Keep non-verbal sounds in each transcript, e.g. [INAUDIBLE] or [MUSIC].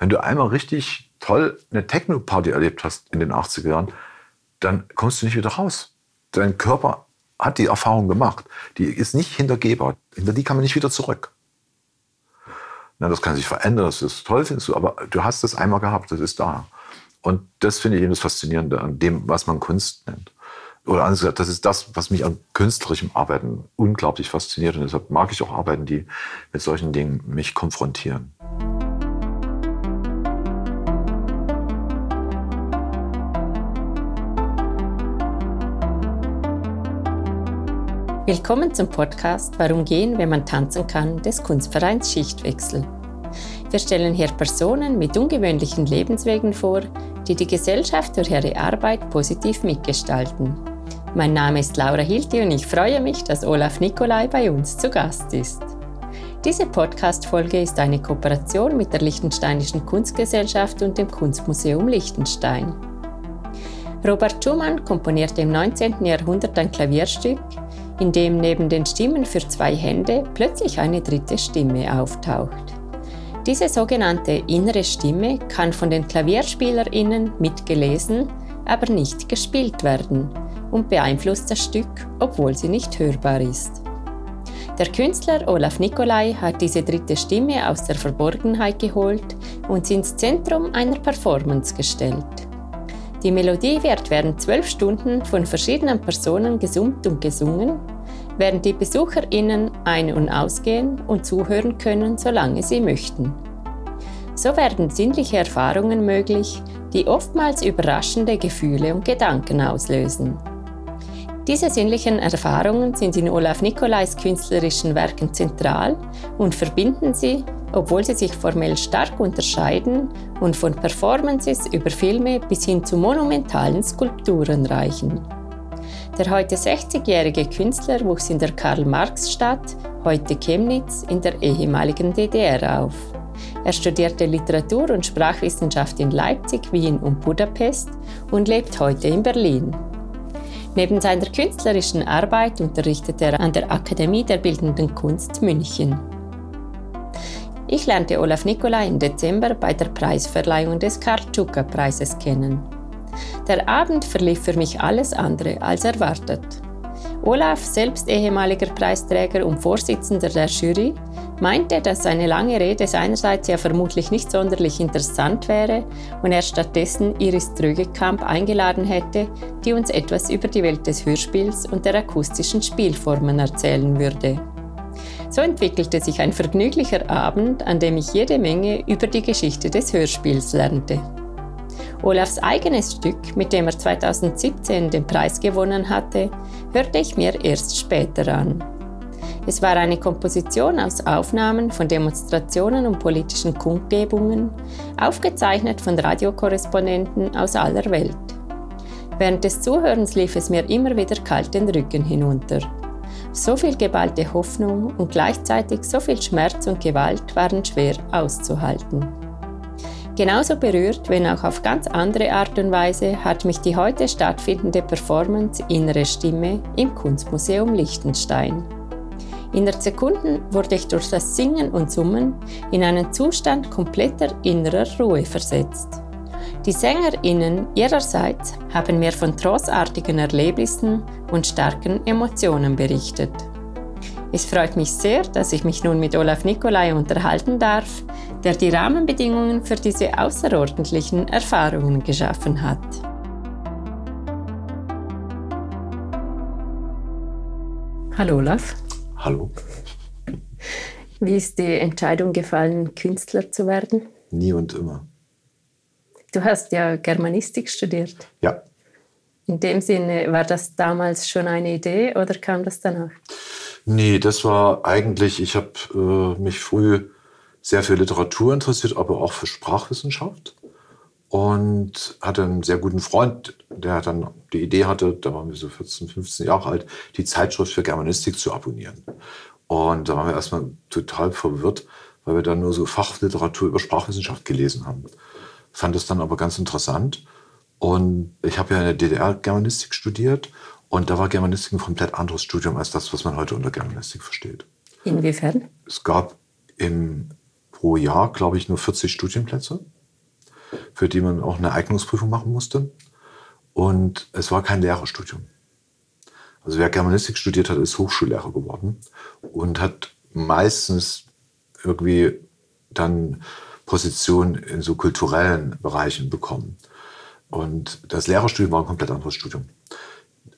Wenn du einmal richtig toll eine Techno-Party erlebt hast in den 80er Jahren, dann kommst du nicht wieder raus. Dein Körper hat die Erfahrung gemacht. Die ist nicht hintergehbar. Hinter die kann man nicht wieder zurück. Na, das kann sich verändern, das ist toll, findest du, aber du hast es einmal gehabt, das ist da. Und das finde ich eben das Faszinierende an dem, was man Kunst nennt. Oder anders gesagt, das ist das, was mich an künstlerischem Arbeiten unglaublich fasziniert. Und deshalb mag ich auch Arbeiten, die mit solchen Dingen mich konfrontieren. Willkommen zum Podcast Warum gehen, wenn man tanzen kann des Kunstvereins Schichtwechsel. Wir stellen hier Personen mit ungewöhnlichen Lebenswegen vor, die die Gesellschaft durch ihre Arbeit positiv mitgestalten. Mein Name ist Laura Hilti und ich freue mich, dass Olaf Nikolai bei uns zu Gast ist. Diese Podcast-Folge ist eine Kooperation mit der Liechtensteinischen Kunstgesellschaft und dem Kunstmuseum Liechtenstein. Robert Schumann komponierte im 19. Jahrhundert ein Klavierstück, in dem neben den Stimmen für zwei Hände plötzlich eine dritte Stimme auftaucht. Diese sogenannte innere Stimme kann von den KlavierspielerInnen mitgelesen, aber nicht gespielt werden und beeinflusst das Stück, obwohl sie nicht hörbar ist. Der Künstler Olaf Nicolai hat diese dritte Stimme aus der Verborgenheit geholt und sie ins Zentrum einer Performance gestellt. Die Melodie wird während zwölf Stunden von verschiedenen Personen gesummt und gesungen, während die BesucherInnen ein- und ausgehen und zuhören können, solange sie möchten. So werden sinnliche Erfahrungen möglich, die oftmals überraschende Gefühle und Gedanken auslösen. Diese sinnlichen Erfahrungen sind in Olaf Nicolais künstlerischen Werken zentral und verbinden sie obwohl sie sich formell stark unterscheiden und von Performances über Filme bis hin zu monumentalen Skulpturen reichen. Der heute 60-jährige Künstler wuchs in der Karl-Marx-Stadt, heute Chemnitz, in der ehemaligen DDR auf. Er studierte Literatur und Sprachwissenschaft in Leipzig, Wien und Budapest und lebt heute in Berlin. Neben seiner künstlerischen Arbeit unterrichtet er an der Akademie der Bildenden Kunst München. Ich lernte Olaf Nikolai im Dezember bei der Preisverleihung des Karl Tschuka Preises kennen. Der Abend verlief für mich alles andere als erwartet. Olaf, selbst ehemaliger Preisträger und Vorsitzender der Jury, meinte, dass seine lange Rede seinerseits ja vermutlich nicht sonderlich interessant wäre und er stattdessen Iris Trögekamp eingeladen hätte, die uns etwas über die Welt des Hörspiels und der akustischen Spielformen erzählen würde. So entwickelte sich ein vergnüglicher Abend, an dem ich jede Menge über die Geschichte des Hörspiels lernte. Olafs eigenes Stück, mit dem er 2017 den Preis gewonnen hatte, hörte ich mir erst später an. Es war eine Komposition aus Aufnahmen von Demonstrationen und politischen Kundgebungen, aufgezeichnet von Radiokorrespondenten aus aller Welt. Während des Zuhörens lief es mir immer wieder kalt den Rücken hinunter. So viel geballte Hoffnung und gleichzeitig so viel Schmerz und Gewalt waren schwer auszuhalten. Genauso berührt, wenn auch auf ganz andere Art und Weise, hat mich die heute stattfindende Performance Innere Stimme im Kunstmuseum Liechtenstein. Innerhalb Sekunden wurde ich durch das Singen und Summen in einen Zustand kompletter innerer Ruhe versetzt. Die SängerInnen ihrerseits haben mir von trotzartigen Erlebnissen und starken Emotionen berichtet. Es freut mich sehr, dass ich mich nun mit Olaf Nikolai unterhalten darf, der die Rahmenbedingungen für diese außerordentlichen Erfahrungen geschaffen hat. Hallo Olaf. Hallo. Wie ist die Entscheidung gefallen, Künstler zu werden? Nie und immer. Du hast ja Germanistik studiert. Ja. In dem Sinne, war das damals schon eine Idee oder kam das danach? Nee, das war eigentlich, ich habe äh, mich früh sehr für Literatur interessiert, aber auch für Sprachwissenschaft. Und hatte einen sehr guten Freund, der dann die Idee hatte, da waren wir so 14, 15 Jahre alt, die Zeitschrift für Germanistik zu abonnieren. Und da waren wir erstmal total verwirrt, weil wir dann nur so Fachliteratur über Sprachwissenschaft gelesen haben fand es dann aber ganz interessant. Und ich habe ja in der DDR Germanistik studiert und da war Germanistik ein komplett anderes Studium als das, was man heute unter Germanistik versteht. Inwiefern? Es gab im pro Jahr, glaube ich, nur 40 Studienplätze, für die man auch eine Eignungsprüfung machen musste. Und es war kein Lehrerstudium. Also wer Germanistik studiert hat, ist Hochschullehrer geworden und hat meistens irgendwie dann Positionen in so kulturellen Bereichen bekommen. Und das Lehrerstudium war ein komplett anderes Studium.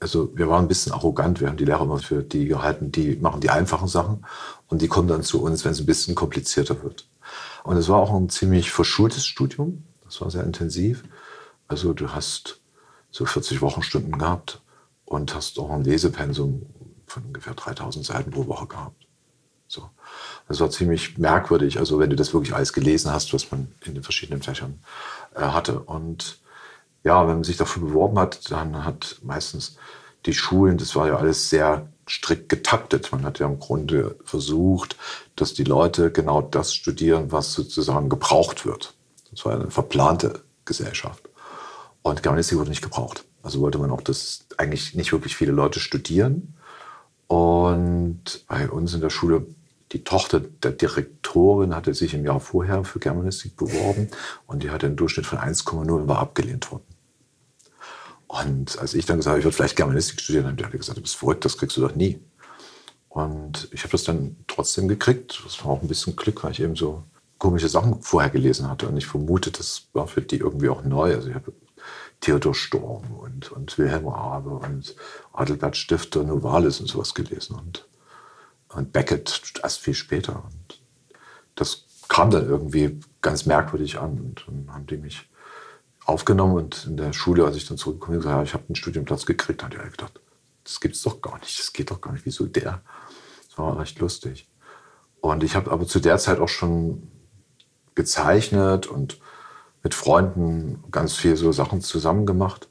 Also wir waren ein bisschen arrogant. Wir haben die Lehrer immer für die gehalten, die machen die einfachen Sachen und die kommen dann zu uns, wenn es ein bisschen komplizierter wird. Und es war auch ein ziemlich verschultes Studium. Das war sehr intensiv. Also du hast so 40 Wochenstunden gehabt und hast auch ein Lesepensum von ungefähr 3000 Seiten pro Woche gehabt. So. Das war ziemlich merkwürdig, also wenn du das wirklich alles gelesen hast, was man in den verschiedenen Fächern äh, hatte. Und ja, wenn man sich dafür beworben hat, dann hat meistens die Schulen, das war ja alles sehr strikt getaktet. Man hat ja im Grunde versucht, dass die Leute genau das studieren, was sozusagen gebraucht wird. Das war eine verplante Gesellschaft. Und Germanistik wurde nicht gebraucht. Also wollte man auch, dass eigentlich nicht wirklich viele Leute studieren. Und bei uns in der Schule, die Tochter der Direktorin hatte sich im Jahr vorher für Germanistik beworben und die hatte einen Durchschnitt von 1,0 und war abgelehnt worden. Und als ich dann gesagt habe, ich würde vielleicht Germanistik studieren, hat die gesagt, du bist verrückt, das kriegst du doch nie. Und ich habe das dann trotzdem gekriegt. Das war auch ein bisschen Glück, weil ich eben so komische Sachen vorher gelesen hatte. Und ich vermute, das war für die irgendwie auch neu. Also ich habe Theodor Storm und, und Wilhelm Rabe und Adelbert Stifter, Novalis und sowas gelesen und, und Beckett erst viel später. Und das kam dann irgendwie ganz merkwürdig an und dann haben die mich aufgenommen und in der Schule, als ich dann zurückgekommen bin, gesagt, ja, ich habe einen Studienplatz gekriegt, hat er gedacht, das gibt's doch gar nicht, das geht doch gar nicht, wieso der? Das war recht lustig. Und ich habe aber zu der Zeit auch schon gezeichnet und mit Freunden ganz viel so Sachen zusammen gemacht.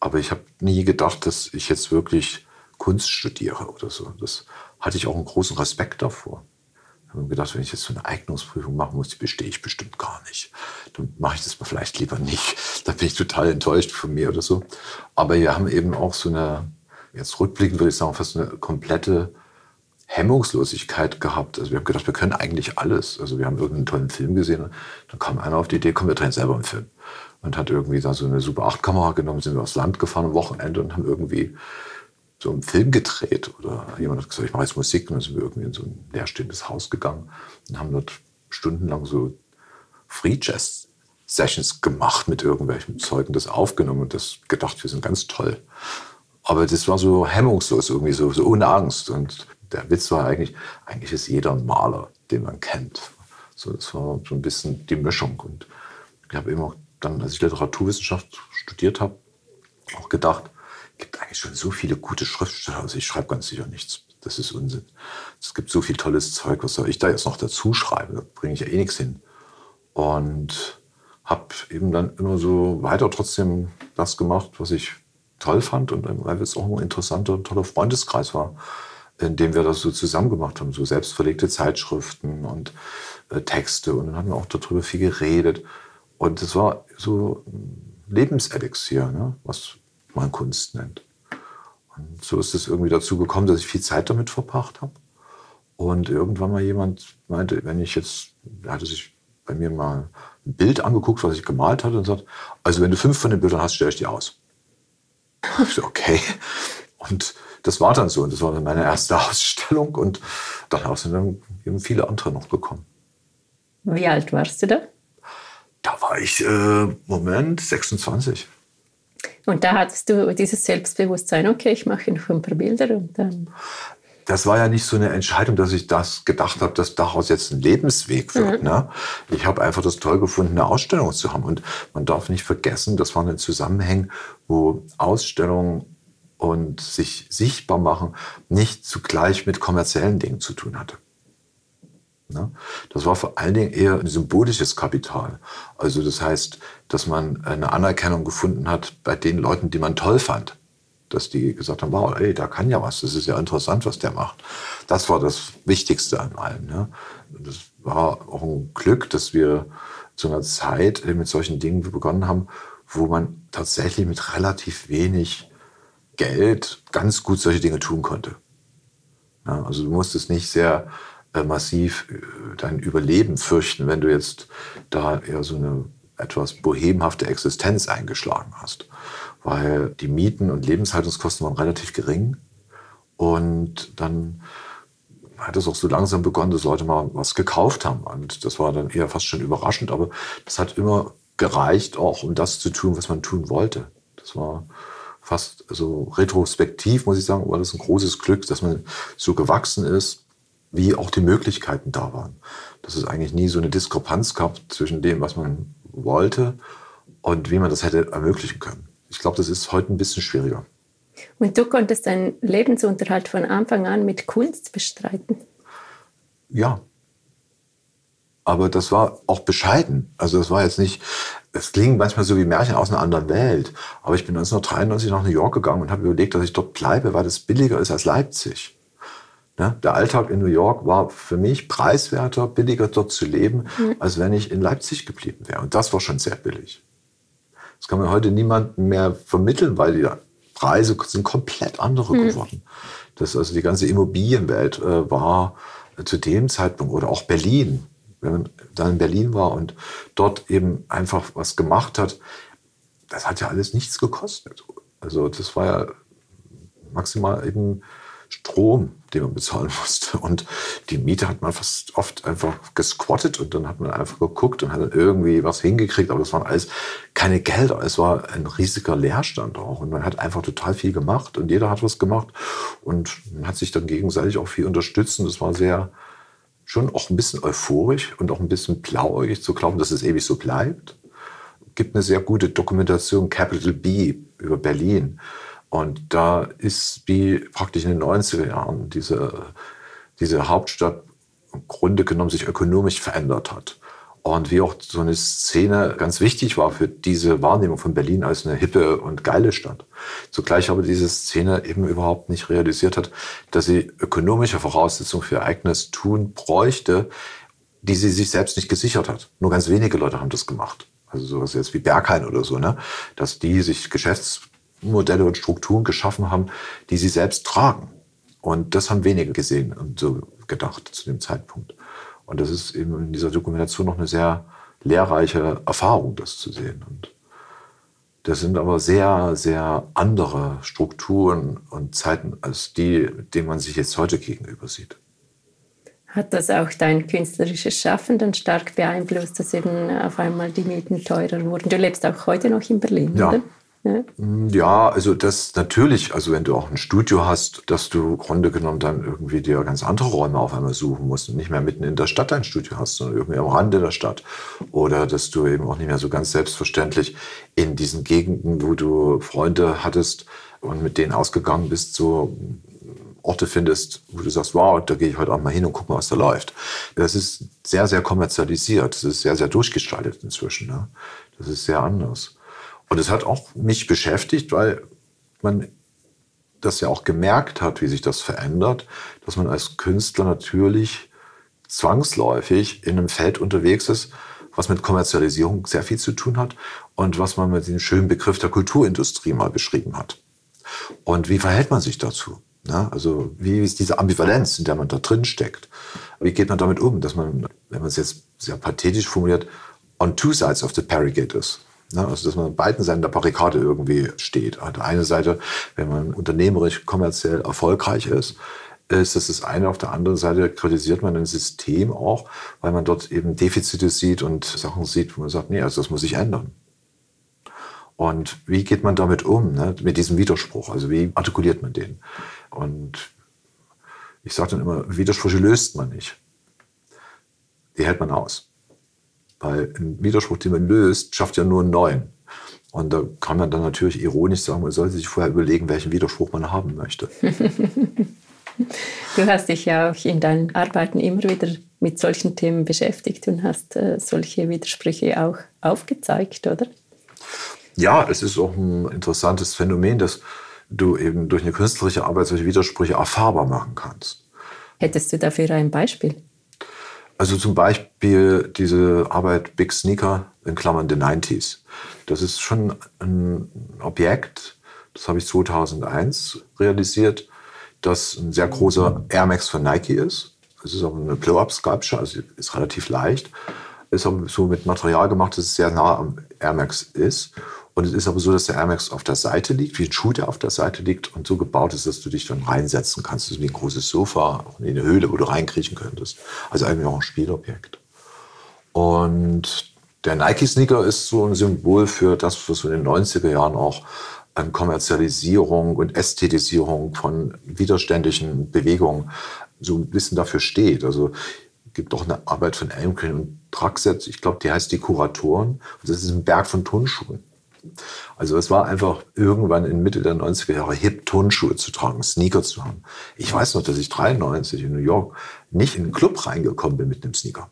Aber ich habe nie gedacht, dass ich jetzt wirklich Kunst studiere oder so. Das hatte ich auch einen großen Respekt davor. Ich habe mir gedacht, wenn ich jetzt so eine Eignungsprüfung machen muss, die bestehe ich bestimmt gar nicht. Dann mache ich das vielleicht lieber nicht. [LAUGHS] Da bin ich total enttäuscht von mir oder so. Aber wir haben eben auch so eine, jetzt rückblickend würde ich sagen, fast eine komplette Hemmungslosigkeit gehabt. Also wir haben gedacht, wir können eigentlich alles. Also wir haben irgendeinen tollen Film gesehen. Dann kam einer auf die Idee, komm, wir drehen selber einen Film. Und hat irgendwie da so eine Super 8 Kamera genommen, sind wir aufs Land gefahren am Wochenende und haben irgendwie so einen Film gedreht. Oder jemand hat gesagt, ich mache jetzt Musik. Und dann sind wir irgendwie in so ein leerstehendes Haus gegangen und haben dort stundenlang so Free Jazz Sessions gemacht mit irgendwelchen Zeugen, das aufgenommen und das gedacht, wir sind ganz toll. Aber das war so hemmungslos irgendwie, so, so ohne Angst. Und der Witz war eigentlich, eigentlich ist jeder ein Maler, den man kennt. So, das war so ein bisschen die Mischung. Und ich habe auch dann, als ich Literaturwissenschaft studiert habe, auch gedacht, es gibt eigentlich schon so viele gute Schriftsteller. Also ich schreibe ganz sicher nichts. Das ist Unsinn. Es gibt so viel tolles Zeug. Was soll ich da jetzt noch dazu schreiben? Da bringe ich ja eh nichts hin. Und habe eben dann immer so weiter trotzdem das gemacht, was ich toll fand und weil es auch ein interessanter, toller Freundeskreis war in dem wir das so zusammen gemacht haben, so selbstverlegte Zeitschriften und äh, Texte. Und dann haben wir auch darüber viel geredet. Und es war so Lebenselixier, ne? was man Kunst nennt. Und so ist es irgendwie dazu gekommen, dass ich viel Zeit damit verbracht habe. Und irgendwann mal jemand meinte, wenn ich jetzt, hatte sich bei mir mal Bild angeguckt, was ich gemalt hatte, und sagt, also wenn du fünf von den Bildern hast, stelle ich die aus. [LAUGHS] Ich so, okay. Und das war dann so. Und das war dann meine erste [LAUGHS] Ausstellung. Und danach sind dann eben viele andere noch gekommen. Wie alt warst du da? Da war ich, äh, Moment, 26. Und da hattest du dieses Selbstbewusstsein, okay, ich mache noch ein paar Bilder und dann. Das war ja nicht so eine Entscheidung, dass ich das gedacht habe, dass daraus jetzt ein Lebensweg wird. Mhm. Ne? Ich habe einfach das toll gefunden, eine Ausstellung zu haben. Und man darf nicht vergessen, das waren Zusammenhänge, wo Ausstellungen und sich sichtbar machen nicht zugleich mit kommerziellen Dingen zu tun hatte. Ne? Das war vor allen Dingen eher ein symbolisches Kapital. Also das heißt, dass man eine Anerkennung gefunden hat bei den Leuten, die man toll fand. Dass die gesagt haben, wow, ey, da kann ja was, das ist ja interessant, was der macht. Das war das Wichtigste an allem. Ne? Das war auch ein Glück, dass wir zu einer Zeit mit solchen Dingen begonnen haben, wo man tatsächlich mit relativ wenig Geld ganz gut solche Dinge tun konnte. Ja, also du musstest nicht sehr äh, äh, massiv äh, dein Überleben fürchten, wenn du jetzt da eher so eine etwas bohemhafte Existenz eingeschlagen hast. Weil die Mieten und Lebenshaltungskosten waren relativ gering. Und dann hat es auch so langsam begonnen, dass Leute mal was gekauft haben. Und das war dann eher fast schon überraschend, aber das hat immer gereicht, auch um das zu tun, was man tun wollte. Das war fast so retrospektiv, muss ich sagen, war das ein großes Glück, dass man so gewachsen ist, wie auch die Möglichkeiten da waren. Dass es eigentlich nie so eine Diskrepanz gab zwischen dem, was man wollte und wie man das hätte ermöglichen können. Ich glaube, das ist heute ein bisschen schwieriger. Und du konntest deinen Lebensunterhalt von Anfang an mit Kunst bestreiten? Ja. Aber das war auch bescheiden. Also das war jetzt nicht, es klingt manchmal so wie Märchen aus einer anderen Welt. Aber ich bin 1993 nach New York gegangen und habe überlegt, dass ich dort bleibe, weil das billiger ist als Leipzig. Ne? Der Alltag in New York war für mich preiswerter, billiger dort zu leben, mhm. als wenn ich in Leipzig geblieben wäre. Und das war schon sehr billig. Das kann man heute niemandem mehr vermitteln, weil die Preise sind komplett andere mhm. geworden. Das, also die ganze Immobilienwelt äh, war zu dem Zeitpunkt oder auch Berlin, wenn man dann in Berlin war und dort eben einfach was gemacht hat, das hat ja alles nichts gekostet. Also das war ja maximal eben Strom, den man bezahlen musste. Und die Miete hat man fast oft einfach gesquattet und dann hat man einfach geguckt und hat dann irgendwie was hingekriegt. Aber das waren alles keine Gelder. Es war ein riesiger Leerstand auch. Und man hat einfach total viel gemacht und jeder hat was gemacht und man hat sich dann gegenseitig auch viel unterstützt. Und das war sehr, schon auch ein bisschen euphorisch und auch ein bisschen blauäugig zu glauben, dass es ewig so bleibt. Es gibt eine sehr gute Dokumentation, Capital B, über Berlin und da ist wie praktisch in den 90er Jahren diese, diese Hauptstadt im Grunde genommen sich ökonomisch verändert hat. Und wie auch so eine Szene ganz wichtig war für diese Wahrnehmung von Berlin als eine hippe und geile Stadt. Zugleich aber diese Szene eben überhaupt nicht realisiert hat, dass sie ökonomische Voraussetzungen für ihr eigenes Tun bräuchte, die sie sich selbst nicht gesichert hat. Nur ganz wenige Leute haben das gemacht. Also sowas jetzt wie Berghain oder so, ne? dass die sich Geschäfts Modelle und Strukturen geschaffen haben, die sie selbst tragen. Und das haben wenige gesehen und so gedacht zu dem Zeitpunkt. Und das ist eben in dieser Dokumentation noch eine sehr lehrreiche Erfahrung, das zu sehen. Und das sind aber sehr, sehr andere Strukturen und Zeiten als die, denen man sich jetzt heute gegenüber sieht. Hat das auch dein künstlerisches Schaffen dann stark beeinflusst, dass eben auf einmal die Mieten teurer wurden? Du lebst auch heute noch in Berlin, ja. oder? Ja, also das natürlich, also wenn du auch ein Studio hast, dass du Grunde genommen dann irgendwie dir ganz andere Räume auf einmal suchen musst und nicht mehr mitten in der Stadt ein Studio hast, sondern irgendwie am Rande der Stadt. Oder dass du eben auch nicht mehr so ganz selbstverständlich in diesen Gegenden, wo du Freunde hattest und mit denen ausgegangen bist, so Orte findest, wo du sagst, wow, da gehe ich heute auch mal hin und guck mal, was da läuft. Das ist sehr, sehr kommerzialisiert. Das ist sehr, sehr durchgestaltet inzwischen. Ne? Das ist sehr anders. Und es hat auch mich beschäftigt, weil man das ja auch gemerkt hat, wie sich das verändert, dass man als Künstler natürlich zwangsläufig in einem Feld unterwegs ist, was mit Kommerzialisierung sehr viel zu tun hat und was man mit dem schönen Begriff der Kulturindustrie mal beschrieben hat. Und wie verhält man sich dazu? Ja, also wie ist diese Ambivalenz, in der man da drin steckt? Wie geht man damit um, dass man, wenn man es jetzt sehr pathetisch formuliert, on two sides of the barricade ist? Ne? Also, dass man an beiden Seiten der Barrikade irgendwie steht. An der einen Seite, wenn man unternehmerisch, kommerziell erfolgreich ist, ist das das eine. Auf der anderen Seite kritisiert man ein System auch, weil man dort eben Defizite sieht und Sachen sieht, wo man sagt, nee, also das muss sich ändern. Und wie geht man damit um, ne? mit diesem Widerspruch? Also wie artikuliert man den? Und ich sage dann immer, Widersprüche löst man nicht. Die hält man aus. Weil ein Widerspruch, den man löst, schafft ja nur einen neuen. Und da kann man dann natürlich ironisch sagen, man sollte sich vorher überlegen, welchen Widerspruch man haben möchte. [LAUGHS] du hast dich ja auch in deinen Arbeiten immer wieder mit solchen Themen beschäftigt und hast äh, solche Widersprüche auch aufgezeigt, oder? Ja, es ist auch ein interessantes Phänomen, dass du eben durch eine künstlerische Arbeit solche Widersprüche erfahrbar machen kannst. Hättest du dafür ein Beispiel? Also zum Beispiel diese Arbeit Big Sneaker in Klammern The 90s. Das ist schon ein Objekt, das habe ich 2001 realisiert, das ein sehr großer Air Max von Nike ist. Es ist auch eine Blow-Up-Sculpture, also ist relativ leicht. Ist auch so mit Material gemacht, dass es sehr nah am Air Max ist. Und es ist aber so, dass der Air Max auf der Seite liegt, wie ein Schuh, der auf der Seite liegt und so gebaut ist, dass du dich dann reinsetzen kannst. Das ist wie ein großes Sofa, in eine Höhle, wo du reinkriechen könntest. Also eigentlich auch ein Spielobjekt. Und der Nike-Sneaker ist so ein Symbol für das, was in den 90er Jahren auch an Kommerzialisierung und Ästhetisierung von widerständlichen Bewegungen so ein bisschen dafür steht. Also es gibt auch eine Arbeit von Elmgren und Traxet, ich glaube, die heißt die Kuratoren. Das ist ein Berg von Turnschuhen. Also es war einfach irgendwann in Mitte der 90er Jahre hip, Turnschuhe zu tragen, Sneaker zu haben. Ich weiß noch, dass ich 93 in New York nicht in einen Club reingekommen bin mit einem Sneaker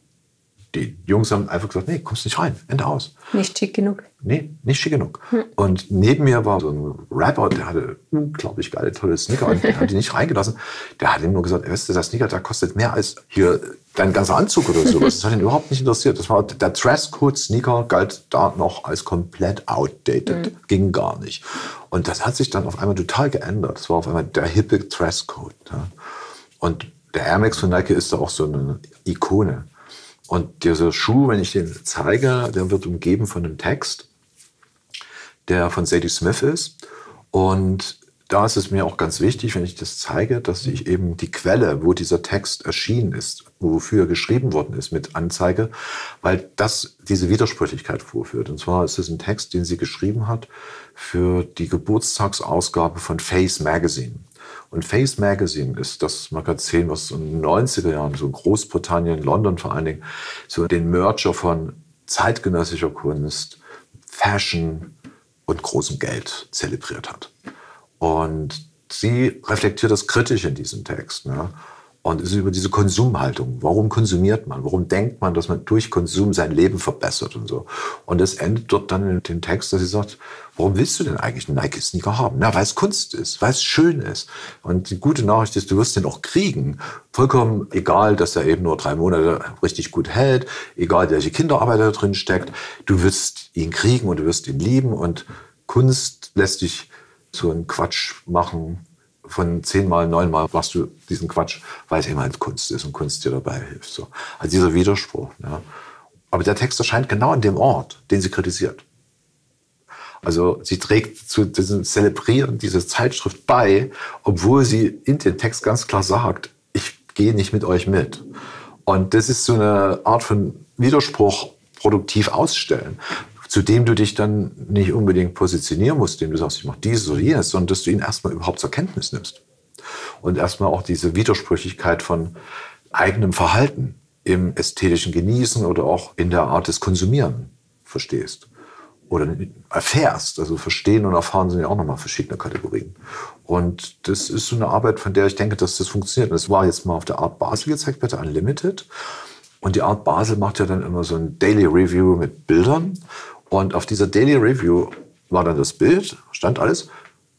die Jungs haben einfach gesagt, nee, kommst nicht rein, Ende aus. Nicht schick genug. Nee, nicht schick genug. Hm. Und neben mir war so ein Rapper, der hatte unglaublich geile, tolle Sneaker und der hat die nicht reingelassen. Der hat ihm nur gesagt, weißt du, der Sneaker, der kostet mehr als hier dein ganzer Anzug oder sowas. Das hat ihn überhaupt nicht interessiert. Das war der Dresscode-Sneaker galt da noch als komplett outdated. Mhm. Ging gar nicht. Und das hat sich dann auf einmal total geändert. Das war auf einmal der hippe Dresscode. Ja. Und der Air Max von Nike ist da auch so eine Ikone. Und dieser Schuh, wenn ich den zeige, der wird umgeben von einem Text, der von Sadie Smith ist. Und da ist es mir auch ganz wichtig, wenn ich das zeige, dass ich eben die Quelle, wo dieser Text erschienen ist, wofür er geschrieben worden ist, mit anzeige, weil das diese Widersprüchlichkeit vorführt. Und zwar ist es ein Text, den sie geschrieben hat für die Geburtstagsausgabe von Face Magazine. Und Face Magazine ist das Magazin, was in den 90er Jahren, so in Großbritannien, London vor allen Dingen, so den Merger von zeitgenössischer Kunst, Fashion und großem Geld zelebriert hat. Und sie reflektiert das kritisch in diesem Text. Ne? Und ist über diese Konsumhaltung. Warum konsumiert man? Warum denkt man, dass man durch Konsum sein Leben verbessert und so? Und es endet dort dann in dem Text, dass sie sagt, warum willst du denn eigentlich einen Nike-Sneaker haben? Na, weil es Kunst ist, weil es schön ist. Und die gute Nachricht ist, du wirst den auch kriegen. Vollkommen egal, dass er eben nur drei Monate richtig gut hält, egal, welche Kinderarbeit da drin steckt. Du wirst ihn kriegen und du wirst ihn lieben. Und Kunst lässt dich so einen Quatsch machen, von zehnmal, neunmal machst du diesen Quatsch, weil es eben halt Kunst ist und Kunst dir dabei hilft. So. Also dieser Widerspruch. Ja. Aber der Text erscheint genau an dem Ort, den sie kritisiert. Also sie trägt zu diesem Zelebrieren dieser Zeitschrift bei, obwohl sie in den Text ganz klar sagt, ich gehe nicht mit euch mit. Und das ist so eine Art von Widerspruch produktiv ausstellen zu dem du dich dann nicht unbedingt positionieren musst, dem du sagst, ich mache dieses oder jenes, sondern dass du ihn erstmal überhaupt zur Kenntnis nimmst. Und erstmal auch diese Widersprüchlichkeit von eigenem Verhalten im ästhetischen Genießen oder auch in der Art des Konsumieren verstehst. Oder erfährst. Also verstehen und erfahren sind ja auch nochmal verschiedene Kategorien. Und das ist so eine Arbeit, von der ich denke, dass das funktioniert. das war jetzt mal auf der Art Basel gezeigt, bitte Unlimited. Und die Art Basel macht ja dann immer so ein Daily Review mit Bildern. Und auf dieser Daily Review war dann das Bild, stand alles.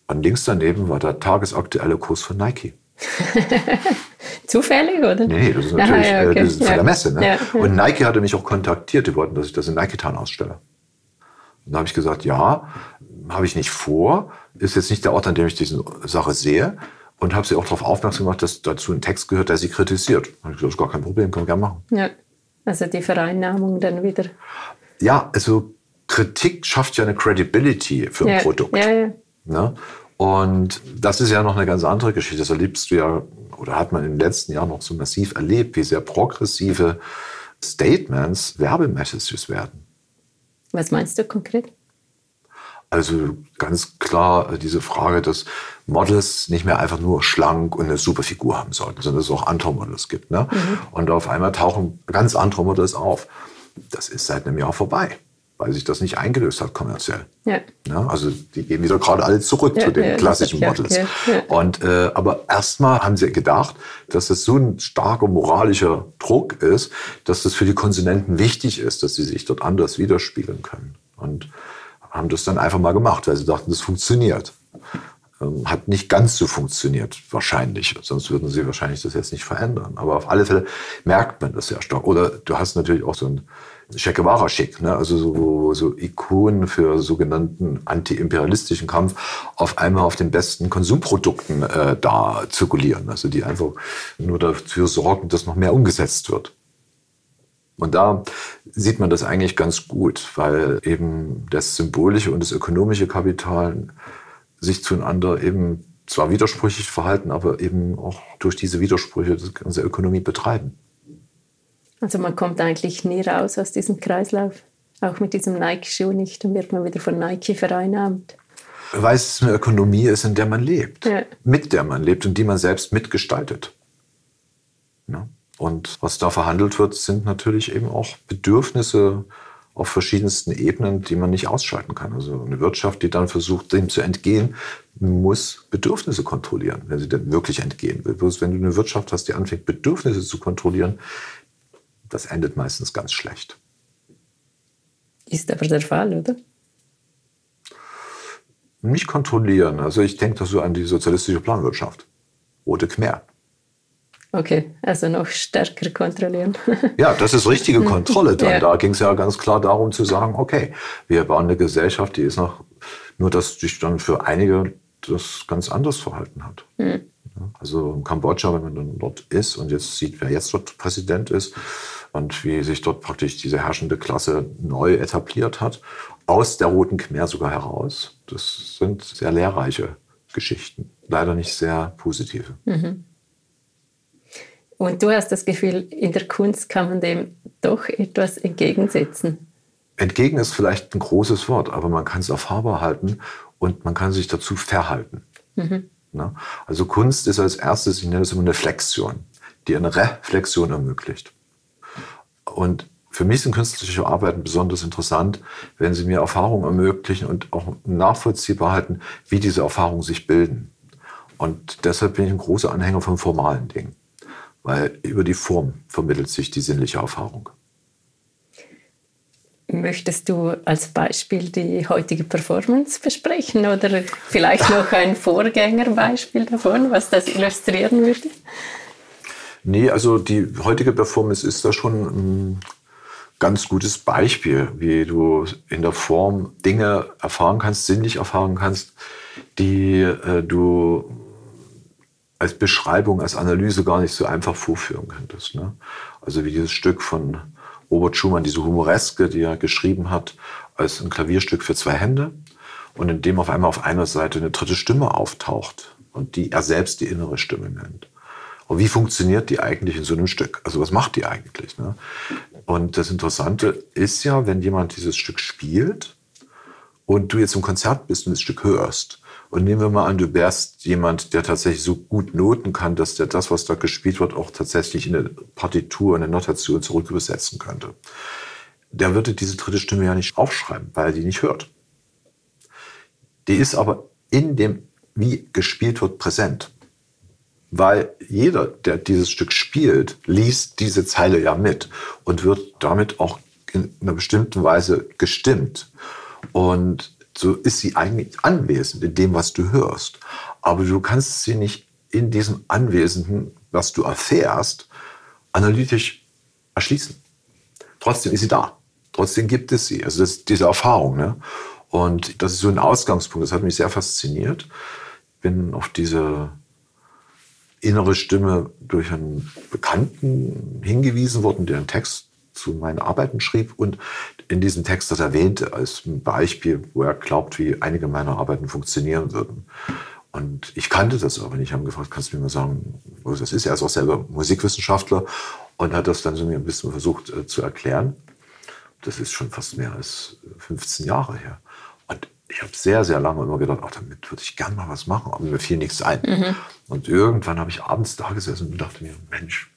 Und links daneben war der tagesaktuelle Kurs von Nike. [LAUGHS] Zufällig, oder? Nee, das ist natürlich Aha, ja, okay. äh, das ist von ja. der Messe. Ne? Ja, und Nike hatte mich auch kontaktiert, die wollten, dass ich das in Nike Town ausstelle. Und da habe ich gesagt, ja, habe ich nicht vor. Ist jetzt nicht der Ort, an dem ich diese Sache sehe. Und habe sie auch darauf aufmerksam gemacht, dass dazu ein Text gehört, der sie kritisiert. Habe ich gesagt, das ist gar kein Problem, können wir gerne machen. Ja, also die Vereinnahmung dann wieder. Ja, also Kritik schafft ja eine Credibility für ein ja, Produkt. Ja, ja. Ne? Und das ist ja noch eine ganz andere Geschichte. Das erlebst du ja, oder hat man den letzten Jahren noch so massiv erlebt, wie sehr progressive Statements Werbemessages werden. Was meinst du konkret? Also ganz klar diese Frage, dass Models nicht mehr einfach nur schlank und eine super Figur haben sollten, sondern dass es auch andere Models gibt. Ne? Mhm. Und auf einmal tauchen ganz andere Models auf. Das ist seit einem Jahr vorbei weil sich das nicht eingelöst hat kommerziell. Ja. ja also die gehen wieder gerade alle zurück ja, zu den ja, klassischen Models. Und äh, aber erstmal haben sie gedacht, dass das so ein starker moralischer Druck ist, dass das für die Konsumenten wichtig ist, dass sie sich dort anders widerspiegeln können. Und haben das dann einfach mal gemacht, weil sie dachten, das funktioniert. Ähm, hat nicht ganz so funktioniert, wahrscheinlich. Sonst würden sie wahrscheinlich das jetzt nicht verändern. Aber auf alle Fälle merkt man das sehr stark. Oder du hast natürlich auch so ein Che Guevara schick, ne? also so, so Ikonen für sogenannten antiimperialistischen Kampf auf einmal auf den besten Konsumprodukten äh, da zirkulieren, also die einfach nur dafür sorgen, dass noch mehr umgesetzt wird. Und da sieht man das eigentlich ganz gut, weil eben das symbolische und das ökonomische Kapital sich zueinander eben zwar widersprüchlich verhalten, aber eben auch durch diese Widersprüche die ganze Ökonomie betreiben. Also man kommt eigentlich nie raus aus diesem Kreislauf. Auch mit diesem Nike-Schuh nicht. Dann wird man wieder von Nike vereinnahmt. Weil es eine Ökonomie ist, in der man lebt. Ja. Mit der man lebt und die man selbst mitgestaltet. Ja. Und was da verhandelt wird, sind natürlich eben auch Bedürfnisse auf verschiedensten Ebenen, die man nicht ausschalten kann. Also eine Wirtschaft, die dann versucht, dem zu entgehen, muss Bedürfnisse kontrollieren, wenn sie denn wirklich entgehen will. Bloß wenn du eine Wirtschaft hast, die anfängt, Bedürfnisse zu kontrollieren, das endet meistens ganz schlecht. Ist aber der Fall, oder? Nicht kontrollieren. Also ich denke da so an die sozialistische Planwirtschaft. Rote Khmer. Okay, also noch stärker kontrollieren. [LAUGHS] ja, das ist richtige Kontrolle dann. [LAUGHS] Ja. Da ging es ja ganz klar darum zu sagen, okay, wir bauen eine Gesellschaft, die ist noch, nur dass sich dann für einige das ganz anders verhalten hat. Mhm. Also in Kambodscha, wenn man dann dort ist und jetzt sieht, wer jetzt dort Präsident ist, und wie sich dort praktisch diese herrschende Klasse neu etabliert hat, aus der Roten Khmer sogar heraus. Das sind sehr lehrreiche Geschichten, leider nicht sehr positive. Mhm. Und du hast das Gefühl, in der Kunst kann man dem doch etwas entgegensetzen. Entgegen ist vielleicht ein großes Wort, aber man kann es erfahrbar halten und man kann sich dazu verhalten. Mhm. Also Kunst ist als erstes, ich nenne es immer eine Flexion, die eine Reflexion ermöglicht. Und für mich sind künstlerische Arbeiten besonders interessant, wenn sie mir Erfahrungen ermöglichen und auch nachvollziehbar halten, wie diese Erfahrungen sich bilden. Und deshalb bin ich ein großer Anhänger von formalen Dingen, weil über die Form vermittelt sich die sinnliche Erfahrung. Möchtest du als Beispiel die heutige Performance besprechen oder vielleicht noch ein Vorgängerbeispiel davon, was das illustrieren würde? Nee, also die heutige Performance ist da schon ein ganz gutes Beispiel, wie du in der Form Dinge erfahren kannst, sinnlich erfahren kannst, die äh, du als Beschreibung, als Analyse gar nicht so einfach vorführen könntest. Ne? Also wie dieses Stück von Robert Schumann, diese Humoreske, die er geschrieben hat, als ein Klavierstück für zwei Hände und in dem auf einmal auf einer Seite eine dritte Stimme auftaucht und die er selbst die innere Stimme nennt. Und wie funktioniert die eigentlich in so einem Stück? Also was macht die eigentlich? Ne? Und das Interessante ist ja, wenn jemand dieses Stück spielt und du jetzt im Konzert bist und das Stück hörst, und nehmen wir mal an, du wärst jemand, der tatsächlich so gut noten kann, dass der das, was da gespielt wird, auch tatsächlich in eine Partitur, in eine Notation zurück übersetzen könnte. Der würde diese dritte Stimme ja nicht aufschreiben, weil er die nicht hört. Die ist aber in dem, wie gespielt wird, präsent weil jeder, der dieses Stück spielt, liest diese Zeile ja mit und wird damit auch in einer bestimmten Weise gestimmt. Und so ist sie eigentlich anwesend in dem, was du hörst. Aber du kannst sie nicht in diesem Anwesenden, was du erfährst, analytisch erschließen. Trotzdem ist sie da. Trotzdem gibt es sie. Also das ist diese Erfahrung. Ne? Und das ist so ein Ausgangspunkt. Das hat mich sehr fasziniert. Bin auf diese innere Stimme durch einen Bekannten hingewiesen worden, der einen Text zu meinen Arbeiten schrieb und in diesem Text das erwähnte als Beispiel, wo er glaubt, wie einige meiner Arbeiten funktionieren würden. Und ich kannte das aber nicht. Ich habe gefragt, kannst du mir mal sagen, wo das ist? Er ist auch selber Musikwissenschaftler und hat das dann so mir ein bisschen versucht äh, zu erklären. Das ist schon fast mehr als 15 Jahre her. Und ich habe sehr, sehr lange immer gedacht, ach, damit würde ich gern mal was machen, aber mir fiel nichts ein. Mhm. Und irgendwann habe ich abends da gesessen und dachte mir, Mensch,